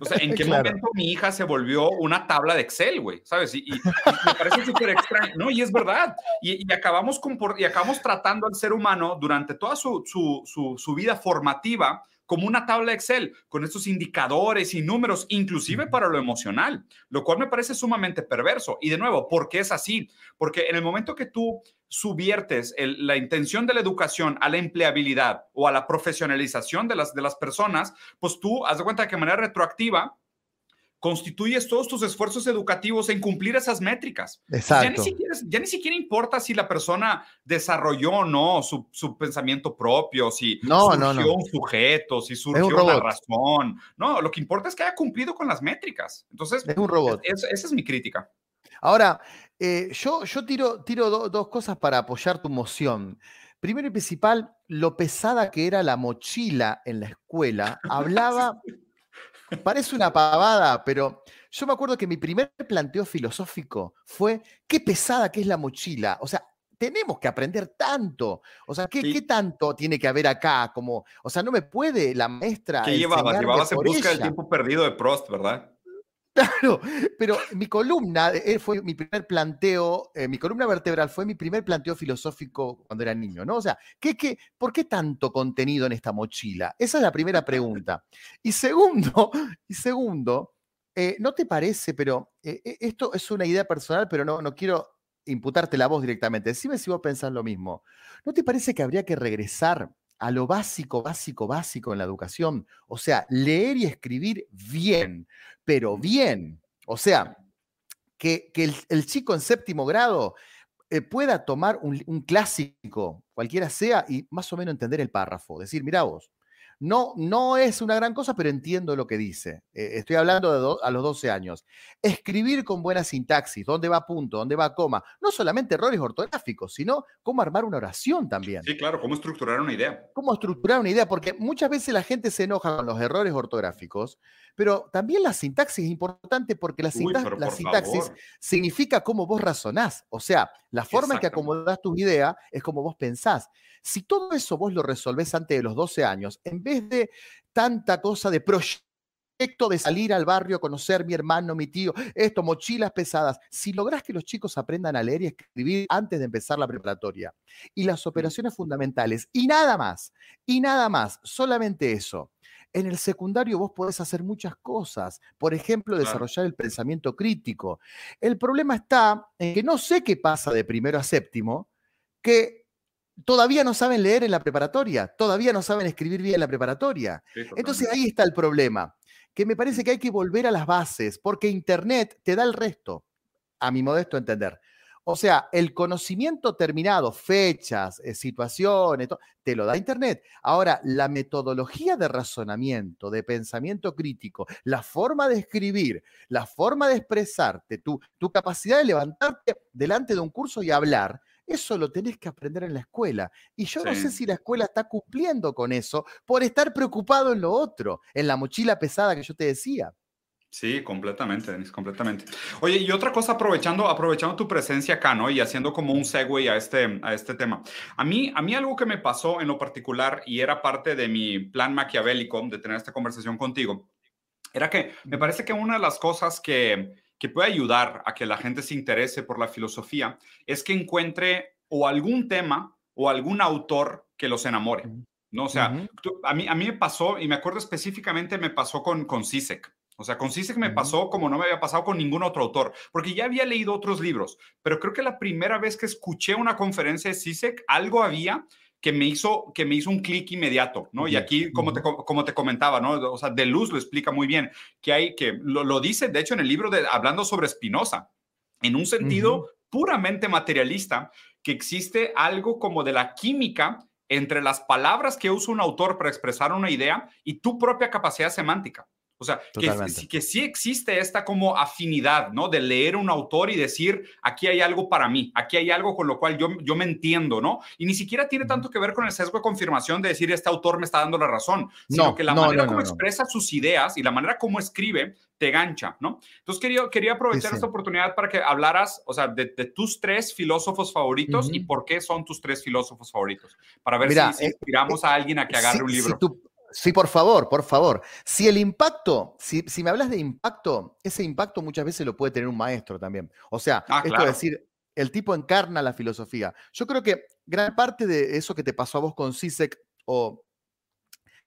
o sea, ¿en <laughs> qué momento mi hija se volvió una tabla de Excel, güey? ¿Sabes? Y, me parece súper extraño, ¿no? Y es verdad. Y, acabamos, con, y acabamos tratando al ser humano durante toda su, su, su, su vida formativa como una tabla Excel con estos indicadores y números, inclusive para lo emocional, lo cual me parece sumamente perverso. Y de nuevo, ¿por qué es así? Porque en el momento que tú subiertes la intención de la educación a la empleabilidad o a la profesionalización de las, de las personas, pues tú haz de cuenta que de manera retroactiva constituyes todos tus esfuerzos educativos en cumplir esas métricas. Exacto. Ya ni siquiera, ya ni siquiera importa si la persona desarrolló o no su, su pensamiento propio, si no, surgió no, un sujeto, si surgió una razón. No, lo que importa es que haya cumplido con las métricas. Entonces, es un robot. esa es mi crítica. Ahora, eh, yo, yo tiro, tiro dos cosas para apoyar tu moción. Primero y principal, lo pesada que era la mochila en la escuela. Hablaba <laughs> Parece una pavada, pero yo me acuerdo que mi primer planteo filosófico fue qué pesada que es la mochila. O sea, tenemos que aprender tanto. O sea, ¿qué, tanto tiene que haber acá? Como, o sea, no me puede la maestra. ¿Qué llevabas? Llevabas en busca del tiempo perdido de Prost, ¿verdad? Claro, pero mi columna eh, fue mi primer planteo, eh, mi columna vertebral fue mi primer planteo filosófico cuando era niño, ¿no? O sea, ¿qué, qué, por qué tanto contenido en esta mochila? Esa es la primera pregunta. Y segundo, y segundo, eh, ¿no te parece, pero esto es una idea personal, pero no, no quiero imputarte la voz directamente. Decime si vos pensás lo mismo. ¿No te parece que habría que regresar a lo básico, básico, básico en la educación. O sea, leer y escribir bien, pero bien. O sea, que, el, chico en séptimo grado eh, pueda tomar un, un, clásico, cualquiera sea, y más o menos entender el párrafo. Decir, mira vos, no, no es una gran cosa, pero entiendo lo que dice. Eh, estoy hablando de a los 12 años. Escribir con buena sintaxis, dónde va punto, dónde va coma. No solamente errores ortográficos, sino cómo armar una oración también. Sí, claro, cómo estructurar una idea. Cómo estructurar una idea, porque muchas veces la gente se enoja con los errores ortográficos, pero también la sintaxis es importante porque la, sintaxis significa cómo vos razonás. O sea, la forma en que acomodás tu idea es como vos pensás. Si todo eso vos lo resolvés antes de los 12 años, en vez de tanta cosa de proyecto de salir al barrio, conocer mi hermano, mi tío, esto, mochilas pesadas. Si lográs que los chicos aprendan a leer y escribir antes de empezar la preparatoria y las operaciones fundamentales y nada más, y nada más, solamente eso. En el secundario vos podés hacer muchas cosas, por ejemplo, desarrollar el pensamiento crítico. El problema está en que no sé qué pasa de primero a séptimo, que todavía no saben leer en la preparatoria, todavía no saben escribir bien en la preparatoria. Entonces ahí está el problema, que me parece que hay que volver a las bases, porque Internet te da el resto, a mi modesto entender. O sea, el conocimiento terminado, fechas, eh, situaciones, te lo da Internet. Ahora, la metodología de razonamiento, de pensamiento crítico, la forma de escribir, la forma de expresarte, tu, tu capacidad de levantarte delante de un curso y hablar, eso lo tenés que aprender en la escuela. Y yo no sé si la escuela está cumpliendo con eso por estar preocupado en lo otro, en la mochila pesada que yo te decía. Sí, completamente, Denis, completamente. Oye, y otra cosa, aprovechando, aprovechando tu presencia acá, ¿no? Y haciendo como un segue a este, a este tema. A mí, a mí algo que me pasó en lo particular y era parte de mi plan maquiavélico de tener esta conversación contigo, era que me parece que una de las cosas que, que puede ayudar a que la gente se interese por la filosofía es que encuentre o algún tema o algún autor que los enamore. ¿no? O sea, a, mí, a mí me pasó, y me acuerdo específicamente, me pasó con, con Sisek. O sea, con Sisek me pasó como no me había pasado con ningún otro autor, porque ya había leído otros libros, pero creo que la primera vez que escuché una conferencia de Sisek, algo había que me hizo, que me hizo un clic inmediato, ¿no? Y aquí, como te, como te comentaba, ¿no? O sea, De Luz lo explica muy bien, que hay, que lo, dice, de hecho, en el libro de Hablando sobre Spinoza, en un sentido puramente materialista, que existe algo como de la química entre las palabras que usa un autor para expresar una idea y tu propia capacidad semántica. O sea, que, que, sí existe esta como afinidad, ¿no? De leer un autor y decir, aquí hay algo para mí, aquí hay algo con lo cual yo, yo me entiendo, ¿no? Y ni siquiera tiene tanto que ver con el sesgo de confirmación de decir, este autor me está dando la razón, sino que la manera como expresa sus ideas y la manera como escribe te gancha, ¿no? Entonces quería, quería aprovechar esta oportunidad para que hablaras, o sea, de, tus tres filósofos favoritos y por qué son tus tres filósofos favoritos, para ver si, eh, inspiramos a alguien a que agarre un libro. Sí, por favor, por favor. Si el impacto, si, si, me hablas de impacto, ese impacto muchas veces lo puede tener un maestro también. O sea, ah, esto es decir, el tipo encarna la filosofía. Yo creo que gran parte de eso que te pasó a vos con Sisek o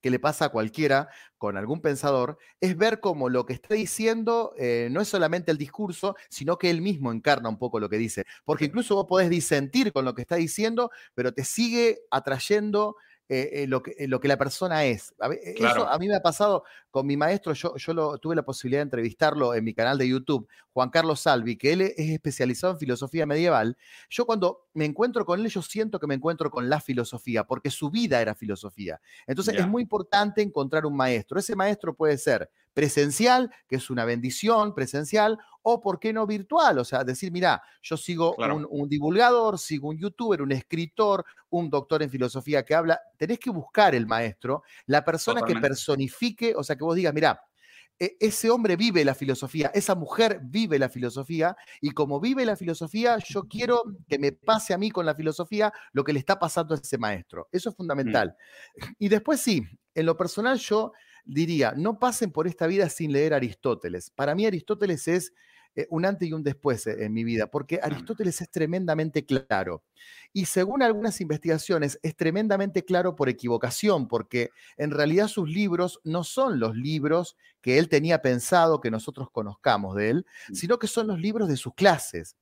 que le pasa a cualquiera con algún pensador, es ver cómo lo que está diciendo eh, no es solamente el discurso, sino que él mismo encarna un poco lo que dice. Porque incluso vos podés disentir con lo que está diciendo, pero te sigue atrayendo eh, eh, lo, que, lo que la persona es. A, eh, Eso a mí me ha pasado con mi maestro, yo, yo lo, tuve la posibilidad de entrevistarlo en mi canal de YouTube, Juan Carlos Salvi, que él es especializado en filosofía medieval. Yo cuando me encuentro con él, yo siento que me encuentro con la filosofía, porque su vida era filosofía. Entonces es muy importante encontrar un maestro. Ese maestro puede ser presencial, que es una bendición presencial, o por qué no virtual, o sea, decir, mira, yo sigo un, divulgador, sigo un youtuber, un escritor, un doctor en filosofía que habla, tenés que buscar el maestro, la persona que personifique, o sea, que vos digas, mira, ese hombre vive la filosofía, esa mujer vive la filosofía y como vive la filosofía, yo quiero que me pase a mí con la filosofía lo que le está pasando a ese maestro. Eso es mm. fundamental. Y después sí, en lo personal yo diría, no pasen por esta vida sin leer Aristóteles. Para mí Aristóteles es eh, un antes y un después eh, en mi vida, porque Aristóteles es tremendamente claro. Y según algunas investigaciones, es tremendamente claro por equivocación, porque en realidad sus libros no son los libros que él tenía pensado que nosotros conozcamos de él, mm. sino que son los libros de sus clases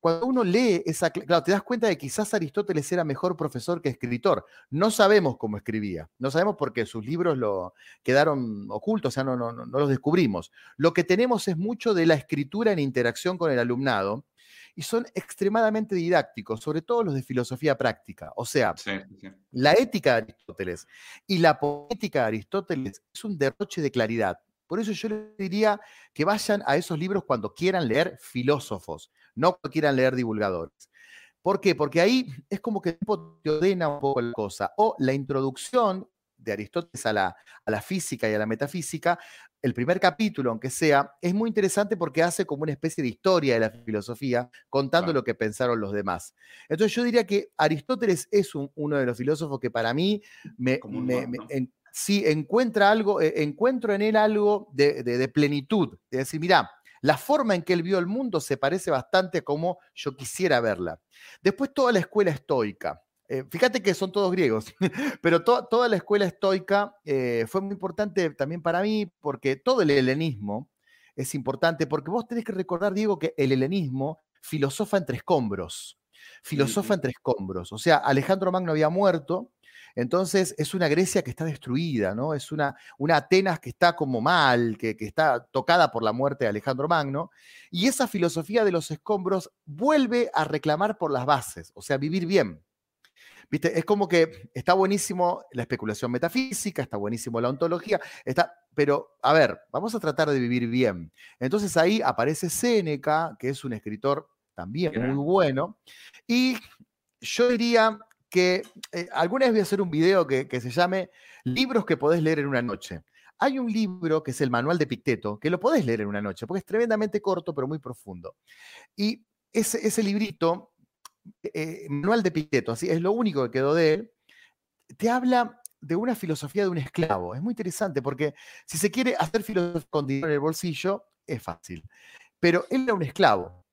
cuando uno lee esa, claro, te das cuenta de que quizás Aristóteles era mejor profesor que escritor. No sabemos cómo escribía, no sabemos por qué sus libros lo quedaron ocultos, o sea, no, no, no, los descubrimos. Lo que tenemos es mucho de la escritura en interacción con el alumnado y son extremadamente didácticos, sobre todo los de filosofía práctica. O sea, la ética de Aristóteles y la poética de Aristóteles es un derroche de claridad. Por eso yo les diría que vayan a esos libros cuando quieran leer filósofos, no quieran leer divulgadores. ¿Por qué? Porque ahí es como que te ordena un poco la cosa. O la introducción de Aristóteles a la, a la física y a la metafísica, el primer capítulo, aunque sea, es muy interesante porque hace como una especie de historia de la filosofía, contando lo que pensaron los demás. Entonces yo diría que Aristóteles es uno de los filósofos que para mí me, sí encuentra algo, eh, encuentro en él algo de, plenitud. Es decir, mira, la forma en que él vio el mundo se parece bastante a como yo quisiera verla. Después toda la escuela estoica. Eh, fíjate que son todos griegos, <laughs> pero toda la escuela estoica eh, fue muy importante también para mí porque todo el helenismo es importante porque vos tenés que recordar, Diego, que el helenismo filosofa entre escombros, filosofa entre escombros. O sea, Alejandro Magno había muerto, entonces es una Grecia que está destruida, ¿no? Es una, una Atenas que está como mal, que, está tocada por la muerte de Alejandro Magno. Y esa filosofía de los escombros vuelve a reclamar por las bases, o sea, vivir bien. ¿Viste? Es como que está buenísimo la especulación metafísica, está buenísimo la ontología, está, pero a ver, vamos a tratar de vivir bien. Entonces ahí aparece Séneca, que es un escritor también muy bueno, y yo diría que eh, alguna vez voy a hacer un video que, se llame Libros que podés leer en una noche. Hay un libro que es el Manual de Picteto, que lo podés leer en una noche, porque es tremendamente corto, pero muy profundo. Y ese, ese librito, eh, Manual de Picteto, así es lo único que quedó de él, te habla de una filosofía de un esclavo. Es muy interesante porque si se quiere hacer filosofía con dinero en el bolsillo, es fácil. pero él era un esclavo.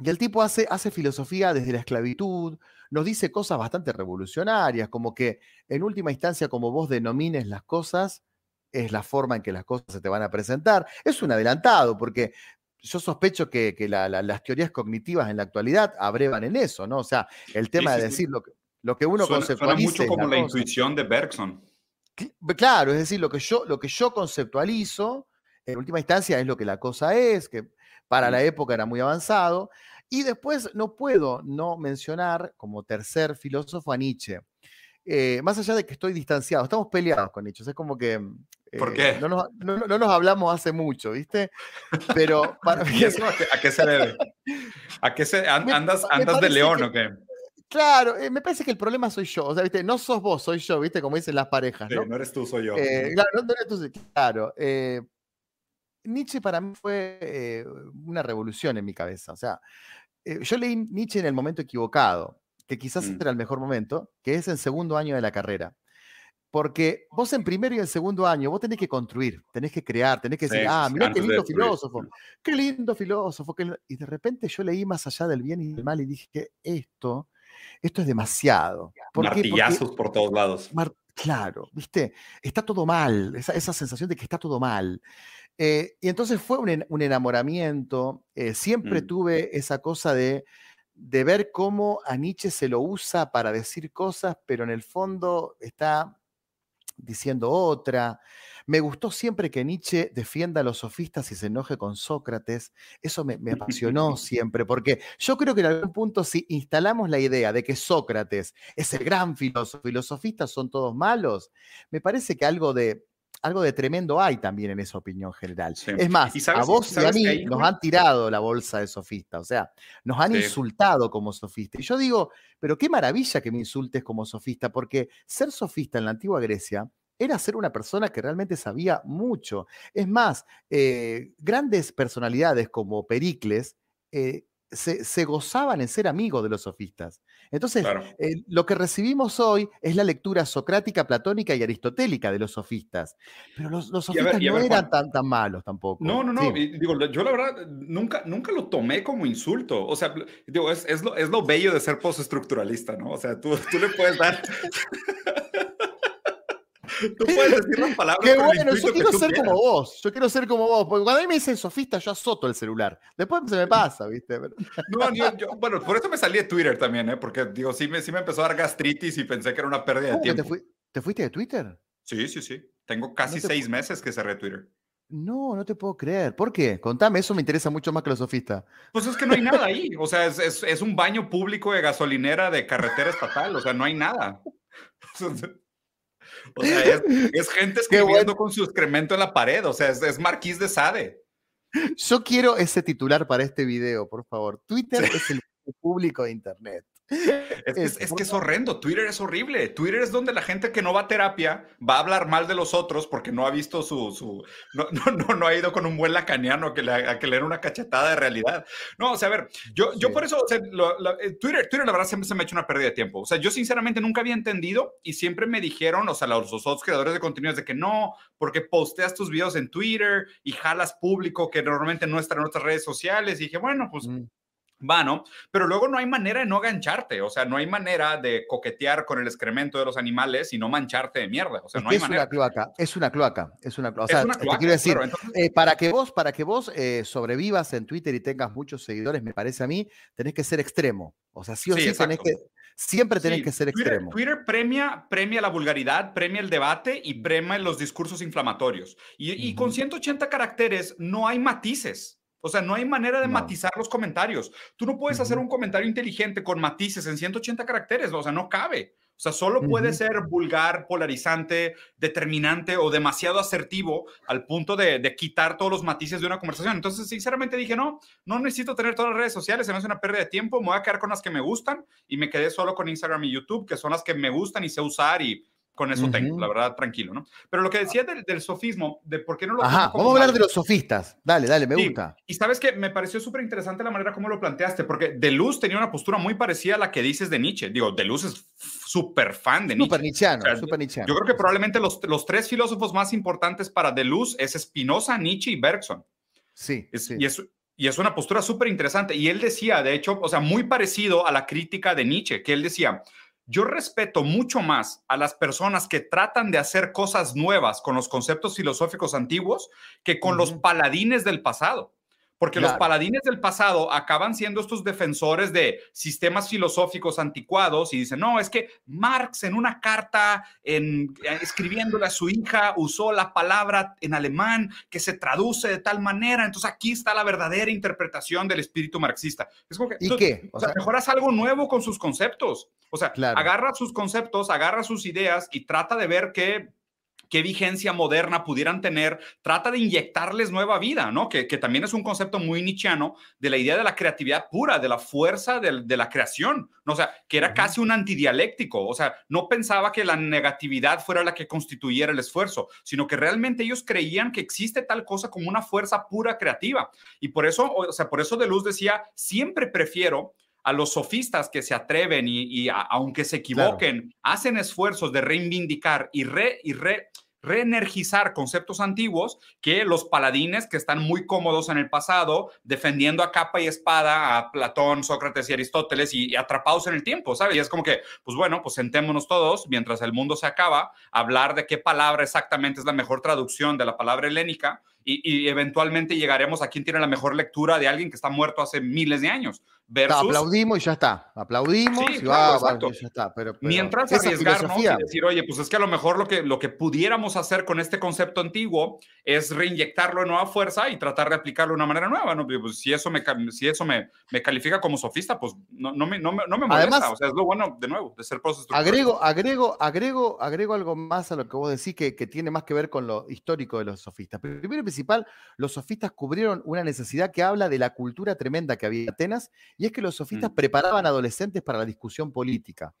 Y el tipo hace, hace filosofía desde la esclavitud, nos dice cosas bastante revolucionarias, como que en última instancia, como vos denomines las cosas, es la forma en que las cosas se te van a presentar. Es un adelantado, porque yo sospecho que, las teorías cognitivas en la actualidad abrevan en eso, ¿no? O sea, el tema de decir lo que, lo que uno suena, conceptualiza. mucho como la, intuición de Bergson. Claro, es decir, lo que, yo, lo que yo conceptualizo, en última instancia, es lo que la cosa es, que para la época era muy avanzado. Y después no puedo no mencionar como tercer filósofo a Nietzsche. Eh, más allá de que estoy distanciado, estamos peleados con Nietzsche. Es como que. ¿Por qué? Eh, no nos, no, nos, hablamos hace mucho, ¿viste? Pero. Para <laughs> ¿Y eso a qué, se debe? ¿A qué se, andas, andas de león o qué? Claro, eh, me parece que el problema soy yo. O sea, ¿viste? No sos vos, soy yo, ¿viste? Como dicen las parejas. ¿no? Sí, no eres tú, soy yo. claro, no, eres tú, claro. Nietzsche para mí fue una revolución en mi cabeza. O sea, yo leí Nietzsche en el momento equivocado que quizás mm. era el mejor momento, que es en segundo año de la carrera. Porque vos en primero y en segundo año, vos tenés que construir, tenés que crear, tenés que decir, ah, mira qué lindo filósofo, qué lindo filósofo. Y de repente yo leí más allá del bien y del mal y dije, que esto, esto es demasiado. ¿Por Martillazos por todos lados. claro, viste, está todo mal, esa, esa, sensación de que está todo mal. Eh, y entonces fue un, enamoramiento, eh, siempre mm. tuve esa cosa de de ver cómo a Nietzsche se lo usa para decir cosas, pero en el fondo está diciendo otra. Me gustó siempre que Nietzsche defienda a los sofistas y se enoje con Sócrates. Eso me, me, apasionó <laughs> siempre, porque yo creo que en algún punto si instalamos la idea de que Sócrates es el gran filósofo y los sofistas son todos malos, me parece que algo de algo de tremendo hay también en esa opinión general. Es más, a vos y, a mí nos han tirado la bolsa de sofista, o sea, nos han insultado como sofista. Y yo digo, pero qué maravilla que me insultes como sofista, porque ser sofista en la antigua Grecia era ser una persona que realmente sabía mucho. Es más, eh, grandes personalidades como Pericles eh, se, gozaban en ser amigos de los sofistas. Entonces, eh, lo que recibimos hoy es la lectura socrática, platónica y aristotélica de los sofistas. Pero los, sofistas no eran tan, tan malos tampoco. No, no, no. Digo, yo la verdad nunca, nunca lo tomé como insulto. O sea, digo, es, es, lo, es lo bello de ser postestructuralista, ¿no? O sea, tú, tú le puedes dar... <laughs> <laughs> Tú puedes decir las palabras. Qué bueno, yo quiero ser como vos. Yo quiero ser como vos. Porque cuando a mí me dicen sofista, yo azoto el celular. Después se me <laughs> pasa, ¿viste? No, yo, bueno, por eso me salí de Twitter también, ¿eh? Porque, digo, sí me, sí me empezó a dar gastritis y pensé que era una pérdida de tiempo. Te, fuiste de Twitter? Sí, sí, sí. Tengo casi seis meses que cerré Twitter. No, no te puedo creer. ¿Por qué? Contame, eso me interesa mucho más que los sofistas. Pues es que no hay nada ahí. O sea, es, es, es un baño público de gasolinera de carretera estatal. O sea, no hay nada. <laughs> O sea, es, <laughs> gente escribiendo con su excremento en la pared. O sea, es, Marquís de Sade. Yo quiero ese titular para este video, por favor. Twitter es el público de Internet. Es, que es horrendo, Twitter es horrible. Twitter es donde la gente que no va a terapia va a hablar mal de los otros porque no ha visto su, su no, no, no, ha ido con un buen lacaniano a que, le, a que le una cachetada de realidad. No, o sea, a ver, yo, yo por eso, o sea, eh, Twitter, Twitter la verdad siempre se me ha hecho una pérdida de tiempo. O sea, yo sinceramente nunca había entendido y siempre me dijeron, o sea, los, otros creadores de contenidos de que no, porque posteas tus videos en Twitter y jalas público que normalmente no está en otras redes sociales. Y dije, bueno, pues... Mm va, ¿no? Pero luego no hay manera de no gancharte, o sea, no hay manera de coquetear con el excremento de los animales y no mancharte de mierda, o sea, no hay es manera. Una cloaca, es una cloaca, es una cloaca. O sea, te quiero decir, eh, para que vos, para que vos eh, sobrevivas en Twitter y tengas muchos seguidores, me parece a mí, tenés que ser extremo. O sea, sí o sí, tenés que, siempre tenés que ser extremo. Twitter premia, premia la vulgaridad, premia el debate y premia los discursos inflamatorios. Y, y con 180 caracteres no hay matices. O sea, no hay manera de matizar los comentarios. Tú no puedes hacer un comentario inteligente con matices en 180 caracteres, o sea, no cabe. O sea, solo puede ser vulgar, polarizante, determinante o demasiado asertivo al punto de, quitar todos los matices de una conversación. Entonces, sinceramente dije, no, no necesito tener todas las redes sociales, se me hace una pérdida de tiempo, me voy a quedar con las que me gustan y me quedé solo con Instagram y YouTube, que son las que me gustan y sé usar y con eso tengo, la verdad, tranquilo, ¿no? Pero lo que decía del, sofismo, de por qué no lo... Ajá, vamos a hablar de los sofistas. Dale, dale, me gusta. Y sabes que me pareció súper interesante la manera como lo planteaste, porque Deleuze tenía una postura muy parecida a la que dices de Nietzsche. Digo, Deleuze es súper fan de Nietzsche. Súper nietzscheano, súper nietzscheano. Yo creo que probablemente los, los tres filósofos más importantes para Deleuze es Spinoza, Nietzsche y Bergson. Sí, sí. Y, es, Y es una postura súper interesante. Y él decía, de hecho, o sea, muy parecido a la crítica de Nietzsche, que él decía, yo respeto mucho más a las personas que tratan de hacer cosas nuevas con los conceptos filosóficos antiguos que con los paladines del pasado. Porque los paladines del pasado acaban siendo estos defensores de sistemas filosóficos anticuados y dicen, no, es que Marx en una carta, en, eh, escribiéndole a su hija, usó la palabra en alemán que se traduce de tal manera. Entonces aquí está la verdadera interpretación del espíritu marxista. Es como que, ¿Y qué? O, sea, mejoras algo nuevo con sus conceptos. O sea, agarra sus conceptos, agarra sus ideas y trata de ver qué qué vigencia moderna pudieran tener, trata de inyectarles nueva vida, ¿no? Que, también es un concepto muy nichiano de la idea de la creatividad pura, de la fuerza de, la creación, ¿no? O sea, que era casi un antidialéctico, o sea, no pensaba que la negatividad fuera la que constituyera el esfuerzo, sino que realmente ellos creían que existe tal cosa como una fuerza pura creativa. Y por eso, o sea, por eso De Luz decía, siempre prefiero a los sofistas que se atreven y, aunque se equivoquen, hacen esfuerzos de reivindicar y, re, y re, reenergizar conceptos antiguos que los paladines que están muy cómodos en el pasado, defendiendo a capa y espada a Platón, Sócrates y Aristóteles y, atrapados en el tiempo, ¿sabes? Y es como que, pues bueno, pues sentémonos todos mientras el mundo se acaba, hablar de qué palabra exactamente es la mejor traducción de la palabra helénica y, eventualmente llegaremos a quien tiene la mejor lectura de alguien que está muerto hace miles de años. Aplaudimos y ya está. Aplaudimos y, ya está. Pero, Mientras arriesgarnos y decir, oye, pues es que a lo mejor lo que, lo que pudiéramos hacer con este concepto antiguo es reinyectarlo en nueva fuerza y tratar de aplicarlo de una manera nueva. ¿no? Pues si eso me, si eso me, me califica como sofista, pues no, no, me, no, me, no me molesta. Además, o sea, es lo bueno, de nuevo, de ser proceso. Agrego, agrego, agrego, agrego algo más a lo que vos decís que, que tiene más que ver con lo histórico de los sofistas. Primero principal, los sofistas cubrieron una necesidad que habla de la cultura tremenda que había en Atenas, y es que los sofistas mm. preparaban adolescentes para la discusión política.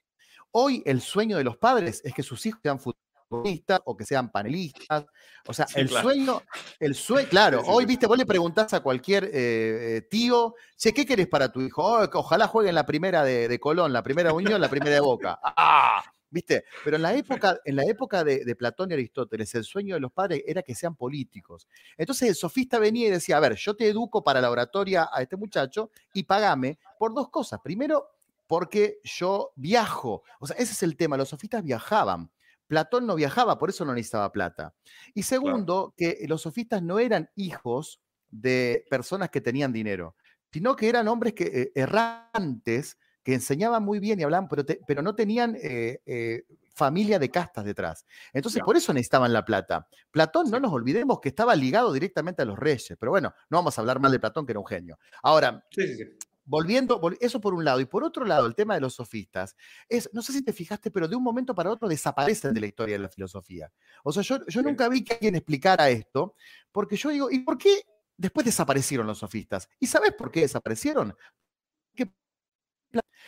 Hoy el sueño de los padres es que sus hijos sean futbolistas o que sean panelistas. O sea, el sueño, el sueño, <laughs> claro, hoy, viste, vos le preguntás a cualquier eh, eh, tío, che, ¿qué querés para tu hijo? Oh, ojalá juegue en la primera de, de Colón, la primera de Unión, la primera de Boca. ¡Ah! ¿Viste? Pero en la época, en la época de, Platón y Aristóteles, el sueño de los padres era que sean políticos. Entonces el sofista venía y decía, a ver, yo te educo para la oratoria a este muchacho y pagame por dos cosas. Primero, porque yo viajo. O sea, ese es el tema, los sofistas viajaban. Platón no viajaba, por eso no necesitaba plata. Y segundo, que los sofistas no eran hijos de personas que tenían dinero, sino que eran hombres que, eh, errantes que enseñaban muy bien y hablaban, pero, pero no tenían eh, eh, familia de castas detrás. Entonces, por eso necesitaban la plata. Platón, no nos olvidemos que estaba ligado directamente a los reyes, pero bueno, no vamos a hablar mal de Platón, que era un genio. Ahora, volviendo, eso por un lado, y por otro lado, el tema de los sofistas, es, no sé si te fijaste, pero de un momento para otro desaparecen de la historia de la filosofía. O sea, yo, yo nunca vi que alguien explicara esto, porque yo digo, ¿y por qué después desaparecieron los sofistas? ¿Y sabes por qué desaparecieron?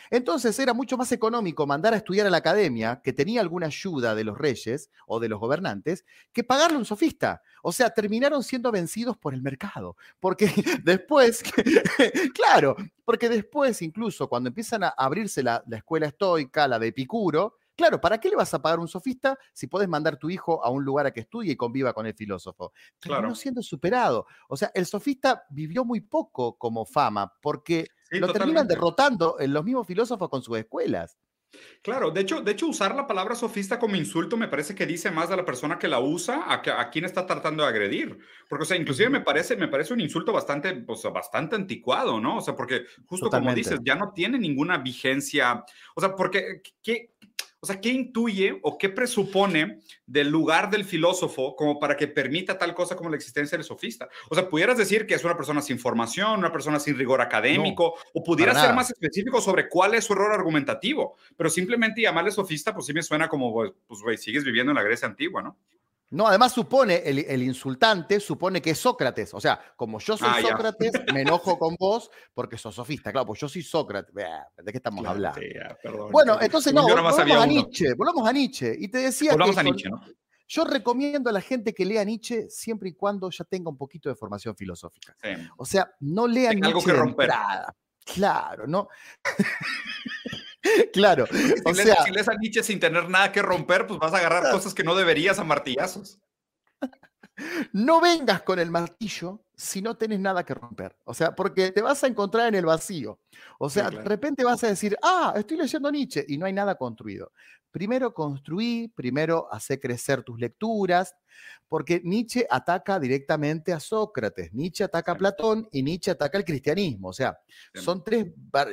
Entonces era mucho más económico mandar a estudiar a la academia, que tenía alguna ayuda de los reyes o de los gobernantes, que pagarle un sofista. O sea, terminaron siendo vencidos por el mercado. Porque <laughs> después, <laughs> claro, porque después incluso cuando empiezan a abrirse la, la escuela estoica, la de Epicuro, Claro, ¿para qué le vas a pagar un sofista si puedes mandar tu hijo a un lugar a que estudie y conviva con el filósofo? Terminó siendo superado. O sea, el sofista vivió muy poco como fama porque lo terminan derrotando en los mismos filósofos con sus escuelas. Claro, de hecho, de hecho, usar la palabra sofista como insulto me parece que dice más de la persona que la usa a, a quien está tratando de agredir. Porque, o sea, inclusive me parece, me parece un insulto bastante, pues, bastante anticuado, ¿no? O sea, porque justo como dices, ya no tiene ninguna vigencia. O sea, porque, ¿qué, o sea, ¿qué intuye o qué presupone del lugar del filósofo como para que permita tal cosa como la existencia del sofista? O sea, pudieras decir que es una persona sin formación, una persona sin rigor académico, o pudieras ser más específico sobre cuál es su error argumentativo, pero simplemente llamarle sofista, pues sí me suena como, pues, güey, sigues viviendo en la Grecia antigua, ¿no? No, además supone, el, insultante supone que es Sócrates. O sea, como yo soy ah, Sócrates, me enojo <laughs> con vos porque sos sofista. Claro, pues yo soy Sócrates. ¿De qué estamos hablando? bueno, entonces no, volvamos a Nietzsche, volvamos a Nietzsche. Y te decía volvamos a Nietzsche, ¿no? Yo recomiendo a la gente que lea Nietzsche siempre y cuando ya tenga un poquito de formación filosófica. O sea, no lean Nietzsche algo que romper. Claro, ¿no? <laughs> <laughs> claro. o sea, si lees a Nietzsche sin tener nada que romper, pues vas a agarrar cosas que no deberías a martillazos. <laughs> No vengas con el martillo si no tenés nada que romper. O sea, porque te vas a encontrar en el vacío. O sea, de repente vas a decir, ah, estoy leyendo Nietzsche y no hay nada construido. Primero construí, primero hace crecer tus lecturas, porque Nietzsche ataca directamente a Sócrates, Nietzsche ataca a Platón y Nietzsche ataca al cristianismo. O sea, son tres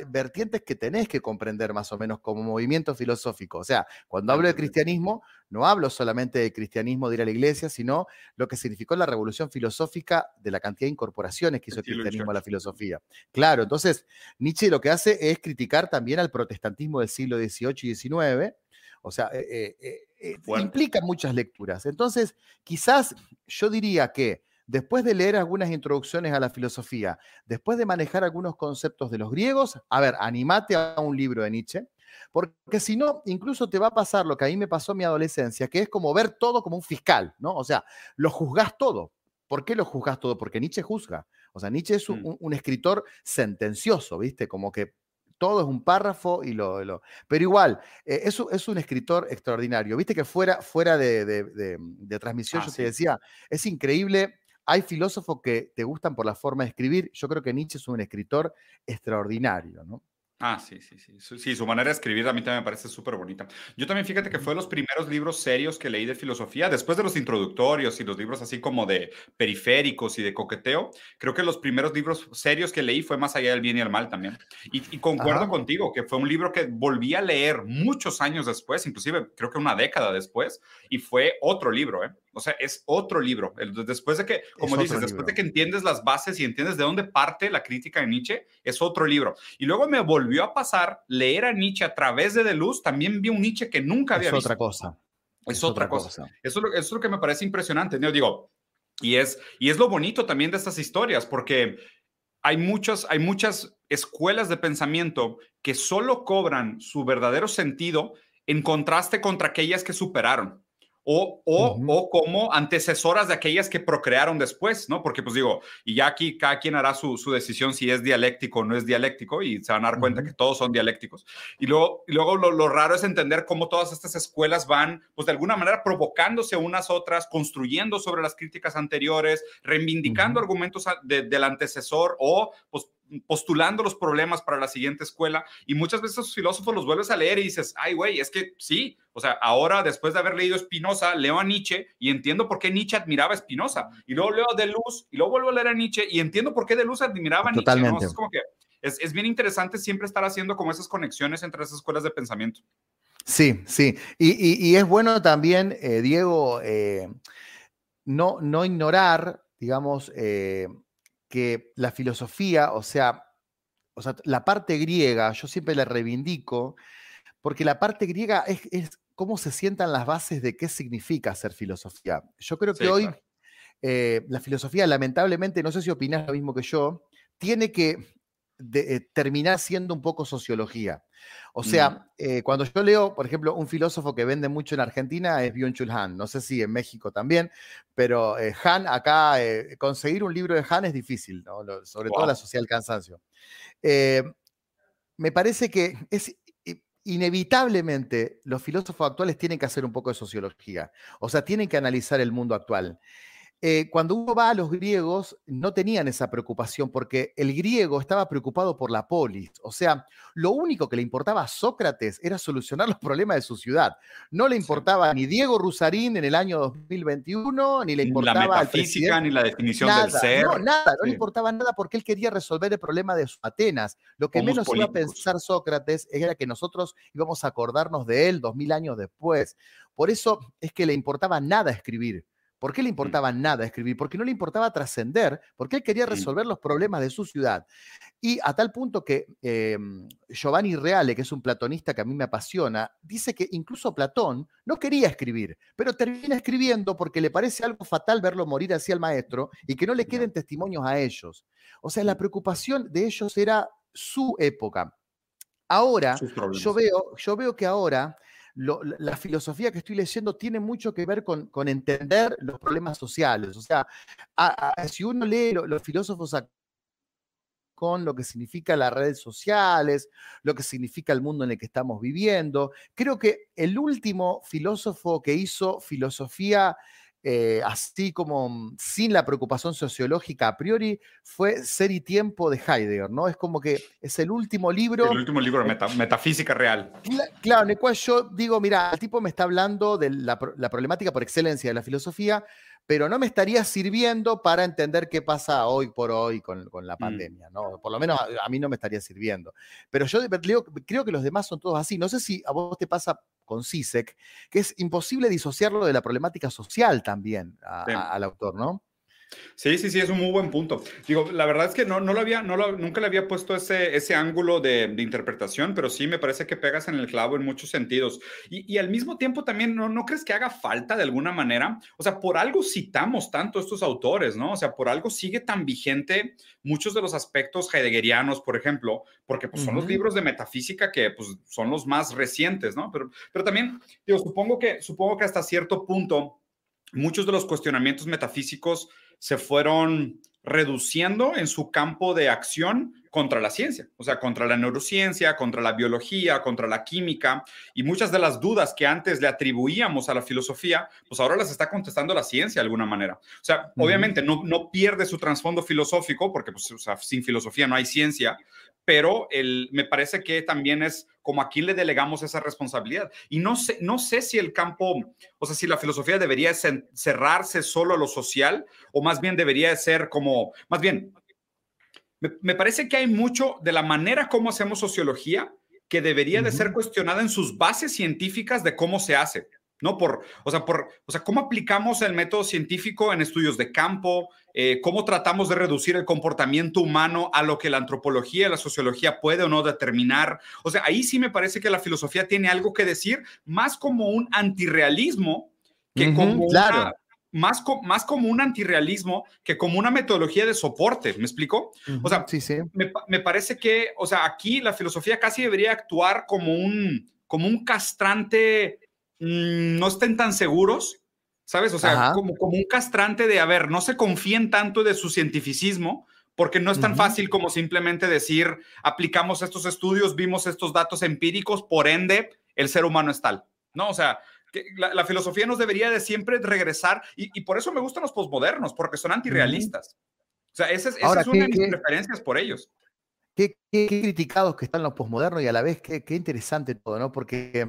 vertientes que tenés que comprender más o menos como movimiento filosófico. O sea, cuando hablo de cristianismo, no hablo solamente del cristianismo de ir a la iglesia, sino lo que significó la revolución filosófica de la cantidad de incorporaciones que hizo el cristianismo a la filosofía. Claro, entonces Nietzsche lo que hace es criticar también al protestantismo del siglo XVIII y XIX o sea, eh, eh, eh, implica muchas lecturas. Entonces, quizás yo diría que después de leer algunas introducciones a la filosofía, después de manejar algunos conceptos de los griegos, a ver, animate a un libro de Nietzsche, porque si no, incluso te va a pasar lo que a mí me pasó en mi adolescencia, que es como ver todo como un fiscal, ¿no? O sea, lo juzgás todo. ¿Por qué lo juzgás todo? Porque Nietzsche juzga. O sea, Nietzsche es un, mm. un escritor sentencioso, ¿viste? Como que todo es un párrafo y lo... lo pero igual, eh, es, es, un escritor extraordinario. Viste que fuera, fuera de, de, transmisión, ah, yo te decía, es increíble. Hay filósofos que te gustan por la forma de escribir. Yo creo que Nietzsche es un escritor extraordinario, ¿no? Ah, sí, sí, sí. Sí, su manera de escribir a mí también me parece súper bonita. Yo también fíjate que fue de los primeros libros serios que leí de filosofía, después de los introductorios y los libros así como de periféricos y de coqueteo, creo que los primeros libros serios que leí fue Más allá del bien y el mal también. Y, concuerdo contigo, que fue un libro que volví a leer muchos años después, inclusive creo que una década después, y fue otro libro, ¿eh? O sea, es otro libro. Después de que, como dices, después de que entiendes las bases y entiendes de dónde parte la crítica de Nietzsche, es otro libro. Y luego me volvió a pasar leer a Nietzsche a través de De Luz, también vi un Nietzsche que nunca había visto. Es otra cosa. Es, otra, cosa. Eso, es lo que me parece impresionante. Yo digo, y es, y es lo bonito también de estas historias, porque hay muchas, hay muchas escuelas de pensamiento que solo cobran su verdadero sentido en contraste contra aquellas que superaron o, o, como antecesoras de aquellas que procrearon después, ¿no? Porque pues digo, y ya aquí cada quien hará su, decisión si es dialéctico o no es dialéctico y se van a dar cuenta que todos son dialécticos. Y luego, y luego lo, raro es entender cómo todas estas escuelas van, pues de alguna manera provocándose unas otras, construyendo sobre las críticas anteriores, reivindicando argumentos del antecesor o pues postulando los problemas para la siguiente escuela y muchas veces esos filósofos los vuelves a leer y dices, ay, güey, es que sí, o sea, ahora después de haber leído Spinoza, leo a Nietzsche y entiendo por qué Nietzsche admiraba a Spinoza y luego leo a Luz y luego vuelvo a leer a Nietzsche y entiendo por qué Luz admiraba a Nietzsche. ¿no? Es como que es, bien interesante siempre estar haciendo como esas conexiones entre esas escuelas de pensamiento. Sí, sí. Y, es bueno también, eh, Diego, eh, no, no ignorar, digamos, eh, que la filosofía, o sea, o sea, la parte griega, yo siempre la reivindico, porque la parte griega es, es cómo se sientan las bases de qué significa ser filosofía. Yo creo que hoy eh, la filosofía, lamentablemente, no sé si opinas lo mismo que yo, tiene que eh, terminar siendo un poco sociología. O sea, mm. eh, cuando yo leo, por ejemplo, un filósofo que vende mucho en Argentina es Byung-Chul Han, no sé si en México también, pero eh, Han acá, conseguir un libro de Han es difícil, sobre todo la social cansancio. me parece que es inevitablemente los filósofos actuales tienen que hacer un poco de sociología, o sea, tienen que analizar el mundo actual. Eh, cuando uno va a los griegos, no tenían esa preocupación porque el griego estaba preocupado por la polis. O sea, lo único que le importaba a Sócrates era solucionar <laughs> los problemas de su ciudad. No le importaba ni Diego Rusarín en el año 2021, ni le importaba. Ni la metafísica, ni la definición del ser. No, nada, no le importaba nada porque él quería resolver el problema de Atenas. Lo que menos iba a pensar Sócrates era que nosotros íbamos a acordarnos de él dos mil años después. Por eso es que le importaba nada escribir ¿Por qué le importaba nada escribir? Porque no le importaba trascender, porque él quería resolver los problemas de su ciudad. Y a tal punto que em, Giovanni Reale, que es un platonista que a mí me apasiona, dice que incluso Platón no quería escribir, pero termina escribiendo porque le parece algo fatal verlo morir así al maestro y que no le queden testimonios a ellos. O sea, la preocupación de ellos era su época. Ahora, yo veo, yo veo que ahora la filosofía que estoy leyendo tiene mucho que ver con, entender los problemas sociales. O sea, si uno lee los filósofos con lo que significa las redes sociales, lo que significa el mundo en el que estamos viviendo. Creo que el último filósofo que hizo filosofía eh, así como mm, sin la preocupación sociológica a priori, fue Ser y Tiempo de Heidegger, ¿no? Es como que es el último libro. El último libro de metafísica real. Claro, en el cual yo digo, mira, el tipo me está hablando de la, la problemática por excelencia de la filosofía, pero no me estaría sirviendo para entender qué pasa hoy por hoy con, la mm. pandemia, ¿no? Por lo menos a, mí no me estaría sirviendo. Pero yo creo que los demás son todos así. No sé si a vos te pasa con CISEC, que es imposible disociarlo de la problemática social también al autor, ¿no? Sí, sí, sí, es un muy buen punto. Digo, la verdad es que no, no lo había, no nunca le había puesto ese, ese ángulo de, interpretación, pero sí me parece que pegas en el clavo en muchos sentidos. Y, al mismo tiempo también, ¿no, ¿no crees que haga falta de alguna manera? O sea, por algo citamos tanto estos autores, ¿no? O sea, por algo sigue tan vigente muchos de los aspectos heideggerianos, por ejemplo, porque pues, son los libros de metafísica que pues, son los más recientes, ¿no? Pero, pero también, digo, supongo que, supongo que hasta cierto punto, muchos de los cuestionamientos metafísicos se fueron reduciendo en su campo de acción contra la ciencia, o sea, contra la neurociencia, contra la biología, contra la química, y muchas de las dudas que antes le atribuíamos a la filosofía, pues ahora las está contestando la ciencia de alguna manera. O sea, obviamente no, no pierde su trasfondo filosófico, porque pues, sin filosofía no hay ciencia, pero el, me parece que también es como a quién le delegamos esa responsabilidad. Y no sé, no sé si el campo, o sea, si la filosofía debería cerrarse solo a lo social o más bien debería ser como, más bien, me, parece que hay mucho de la manera como hacemos sociología que debería de ser cuestionada en sus bases científicas de cómo se hace. ¿No? Por, o sea, por, o sea, cómo aplicamos el método científico en estudios de campo, eh, cómo tratamos de reducir el comportamiento humano a lo que la antropología la sociología puede o no determinar. O sea, ahí sí me parece que la filosofía tiene algo que decir, más como un antirrealismo que como una, más, más como un antirrealismo que como una metodología de soporte, ¿me explico? O sea, sí, sí. Me, me, parece que, o sea, aquí la filosofía casi debería actuar como un, como un castrante Mm, no estén tan seguros, ¿sabes? O sea, como, como un castrante de, a ver, no se confíen tanto de su cientificismo, porque no es tan fácil como simplemente decir, aplicamos estos estudios, vimos estos datos empíricos, por ende, el ser humano es tal, ¿no? O sea, la, filosofía nos debería de siempre regresar, y, por eso me gustan los posmodernos, porque son antirrealistas. O sea, esa es, una de mis preferencias por ellos. Qué, criticados que están los posmodernos y a la vez qué, qué interesante todo, ¿no? Porque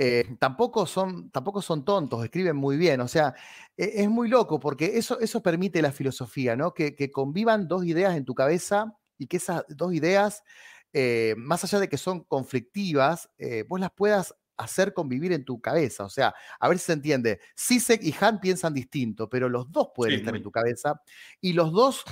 eh, tampoco, son, tampoco son tontos, escriben muy bien. O sea, e, es muy loco porque eso, eso permite la filosofía, ¿no? Que, convivan dos ideas en tu cabeza y que esas dos ideas, eh, más allá de que son conflictivas, eh, vos las puedas hacer convivir en tu cabeza. O sea, a ver si se entiende. Sisek y Han piensan distinto, pero los dos pueden estar en tu cabeza y los dos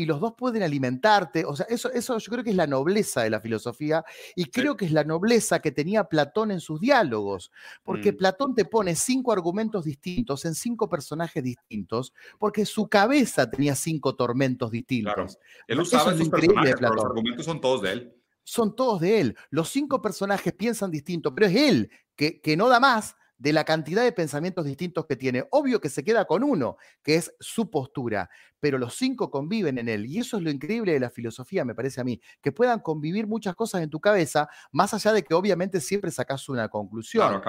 y los dos pueden alimentarte. O sea, eso, eso yo creo que es la nobleza de la filosofía y creo que es la nobleza que tenía Platón en sus diálogos, porque mm. Platón te pone cinco argumentos distintos en cinco personajes distintos, porque su cabeza tenía cinco tormentos distintos. Claro. Él usaba personajes, pero los argumentos son todos de él. Son todos de él. Los cinco personajes piensan distinto, pero es él que, que no da más de la cantidad de pensamientos distintos que tiene. Obvio que se queda con uno, que es su postura, pero los cinco conviven en él. Y eso es lo increíble de la filosofía, me parece a mí, que puedan convivir muchas cosas en tu cabeza, más allá de que obviamente siempre sacas una conclusión.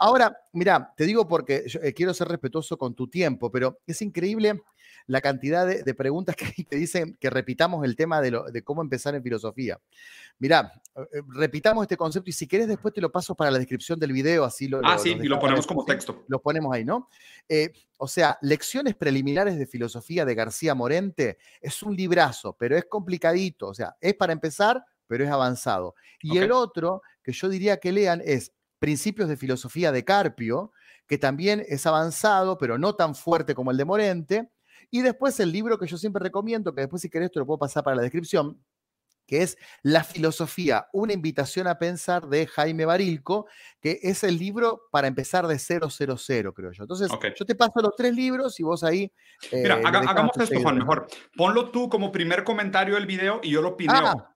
Ahora, mira, te digo porque eh, quiero ser respetuoso con tu tiempo, pero es increíble la cantidad de, preguntas que, te dicen que repitamos el tema de, de cómo empezar en filosofía. Mira, eh, eh, repitamos este concepto y si quieres después te lo paso para la descripción del video, así lo... Ah, sí, y lo ponemos como texto. Lo ponemos ahí, ¿no? Eh, o sea, Lecciones preliminares de filosofía de García Morente es un librazo, pero es complicadito, o sea, es para empezar, pero es avanzado. Y el otro que yo diría que lean es Principios de Filosofía de Carpio, que también es avanzado, pero no tan fuerte como el de Morente. Y después el libro que yo siempre recomiendo, que después si querés te lo puedo pasar para la descripción, que es La filosofía, una invitación a pensar de Jaime Barilco, que es el libro para empezar de 000, creo yo. Entonces, yo te paso los tres libros y vos ahí... Eh, Mira, hagamos esto, Juan, mejor. Ponlo tú como primer comentario del video y yo lo pineo. Ah,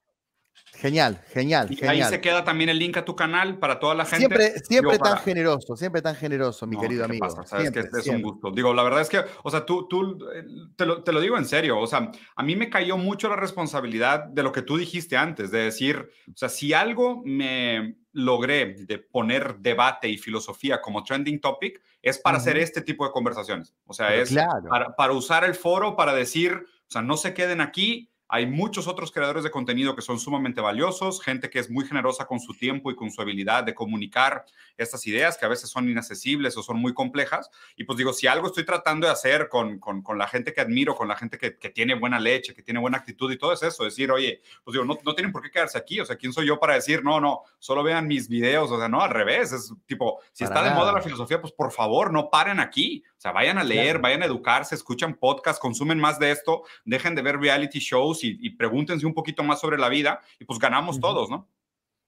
Genial, genial. Y ahí se queda también el link a tu canal para toda la gente. Siempre, siempre tan generoso, siempre tan generoso, mi querido amigo. Pasa? Sabes que es un gusto. Digo, la verdad es que, o sea, tú, tú eh, te, lo, te lo digo en serio, o sea, a mí me cayó mucho la responsabilidad de lo que tú dijiste antes, de decir, o sea, si algo me logré de poner debate y filosofía como trending topic, es para hacer este tipo de conversaciones. O sea, es para, para usar el foro para decir, o sea, no se queden aquí, hay muchos otros creadores de contenido que son sumamente valiosos, gente que es muy generosa con su tiempo y con su habilidad de comunicar estas ideas que a veces son inaccesibles o son muy complejas. Y pues digo, si algo estoy tratando de hacer con, con, la gente que admiro, con la gente que, que, tiene buena leche, que tiene buena actitud y todo es eso, decir, oye, pues digo, no, no tienen por qué quedarse aquí. O sea, ¿quién soy yo para decir, no, no, solo vean mis videos? O sea, no, al revés. Es tipo, si está de moda la filosofía, pues por favor, no paren aquí. O sea, vayan a leer, vayan a educarse, escuchan podcasts, consumen más de esto, dejen de ver reality shows y, pregúntense un poquito más sobre la vida y pues ganamos todos, ¿no?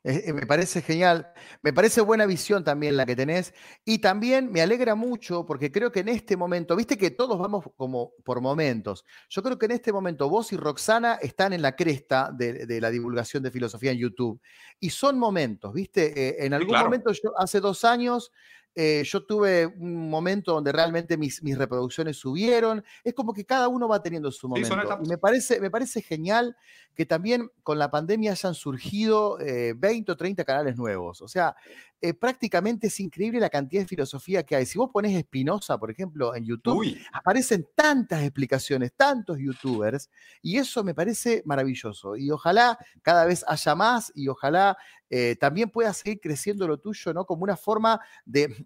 Eh, eh, me parece genial, me parece buena visión también la que tenés. Y también me alegra mucho porque creo que en este momento, viste que todos vamos como por momentos, yo creo que en este momento vos y Roxana están en la cresta de, la divulgación de filosofía en YouTube. Y son momentos, viste, eh, en algún momento yo hace dos años eh, yo tuve un momento donde realmente mis, mis, reproducciones subieron. Es como que cada uno va teniendo su momento. y me parece, me parece genial que también con la pandemia hayan surgido 20 eh, o 30 canales nuevos. O sea, eh, prácticamente es increíble la cantidad de filosofía que hay. Si vos pones Espinosa, por ejemplo, en YouTube, aparecen tantas explicaciones, tantos youtubers, y eso me parece maravilloso. Y ojalá cada vez haya más y ojalá eh, también pueda seguir creciendo lo tuyo, ¿no? Como una forma de,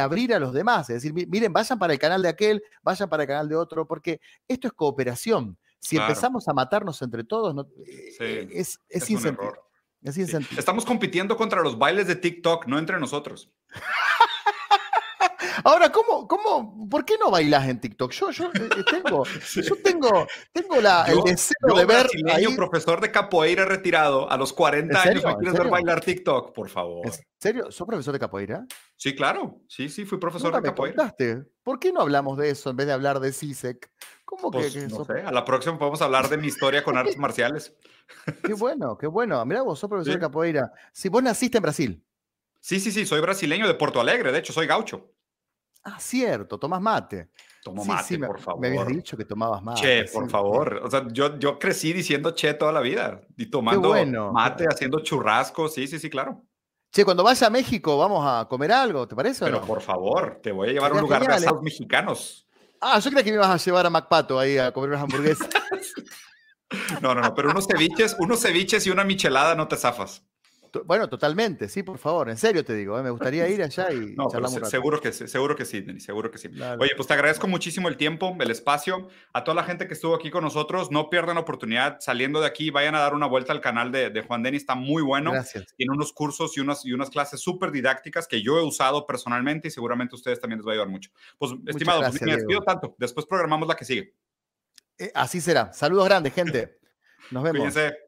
abrir a los demás. Es decir, miren, vayan para el canal de aquel, vayan para el canal de otro, porque esto es cooperación. Si empezamos a matarnos entre todos, no, eh, es, es, es Estamos compitiendo contra los bailes de TikTok, no entre nosotros. <laughs> Ahora, ¿cómo, cómo, por qué no bailas en TikTok? Yo, yo eh, eh, tengo, <laughs> yo tengo, tengo la, el deseo de ver. Ahí... profesor de capoeira retirado, a los 40 años, ¿me quieres ver bailar TikTok? Por favor. ¿En serio? ¿Sos profesor de capoeira? Sí, claro. Sí, sí, fui profesor de capoeira. ¿Por qué no hablamos de eso en vez de hablar de CISEC? ¿Cómo que, pues, no sé, a la próxima podemos hablar de mi historia con artes <laughs> marciales. Qué bueno, qué bueno. Mira, vos sos profesor de capoeira. Si vos naciste en Brasil. Sí, sí, sí, soy brasileño de Porto Alegre, de hecho, soy gaucho. Ah, cierto, tomás mate. Tomo mate, por favor. Me habías dicho que tomabas mate. Che, por favor. O sea, yo, yo crecí diciendo che toda la vida y tomando mate, haciendo churrasco. Sí, sí, sí, claro. Che, cuando vaya a México, vamos a comer algo, ¿te parece? Pero por favor, te voy a llevar a un lugar de asados mexicanos. Ah, yo creía que me ibas a llevar a MacPato ahí a comer unas hamburguesas. <laughs> no, no, no, pero unos ceviches, unos ceviches y una michelada no te zafas. Bueno, totalmente, sí, por favor, en serio te digo, ¿eh? me gustaría ir allá y <laughs> no, Seguro que, seguro que sí, Denis, seguro que sí. Oye, pues te agradezco muchísimo el tiempo, el espacio. A toda la gente que estuvo aquí con nosotros, no pierdan oportunidad saliendo de aquí, vayan a dar una vuelta al canal de, Juan Denis, está muy bueno. Gracias. Tiene unos cursos y unas, y unas clases súper didácticas que yo he usado personalmente y seguramente a ustedes también les va a ayudar mucho. Pues, estimado, pues, me despido tanto. Después programamos la que sigue. Eh, así será. Saludos grandes, gente. <laughs> Nos vemos. Cuídense.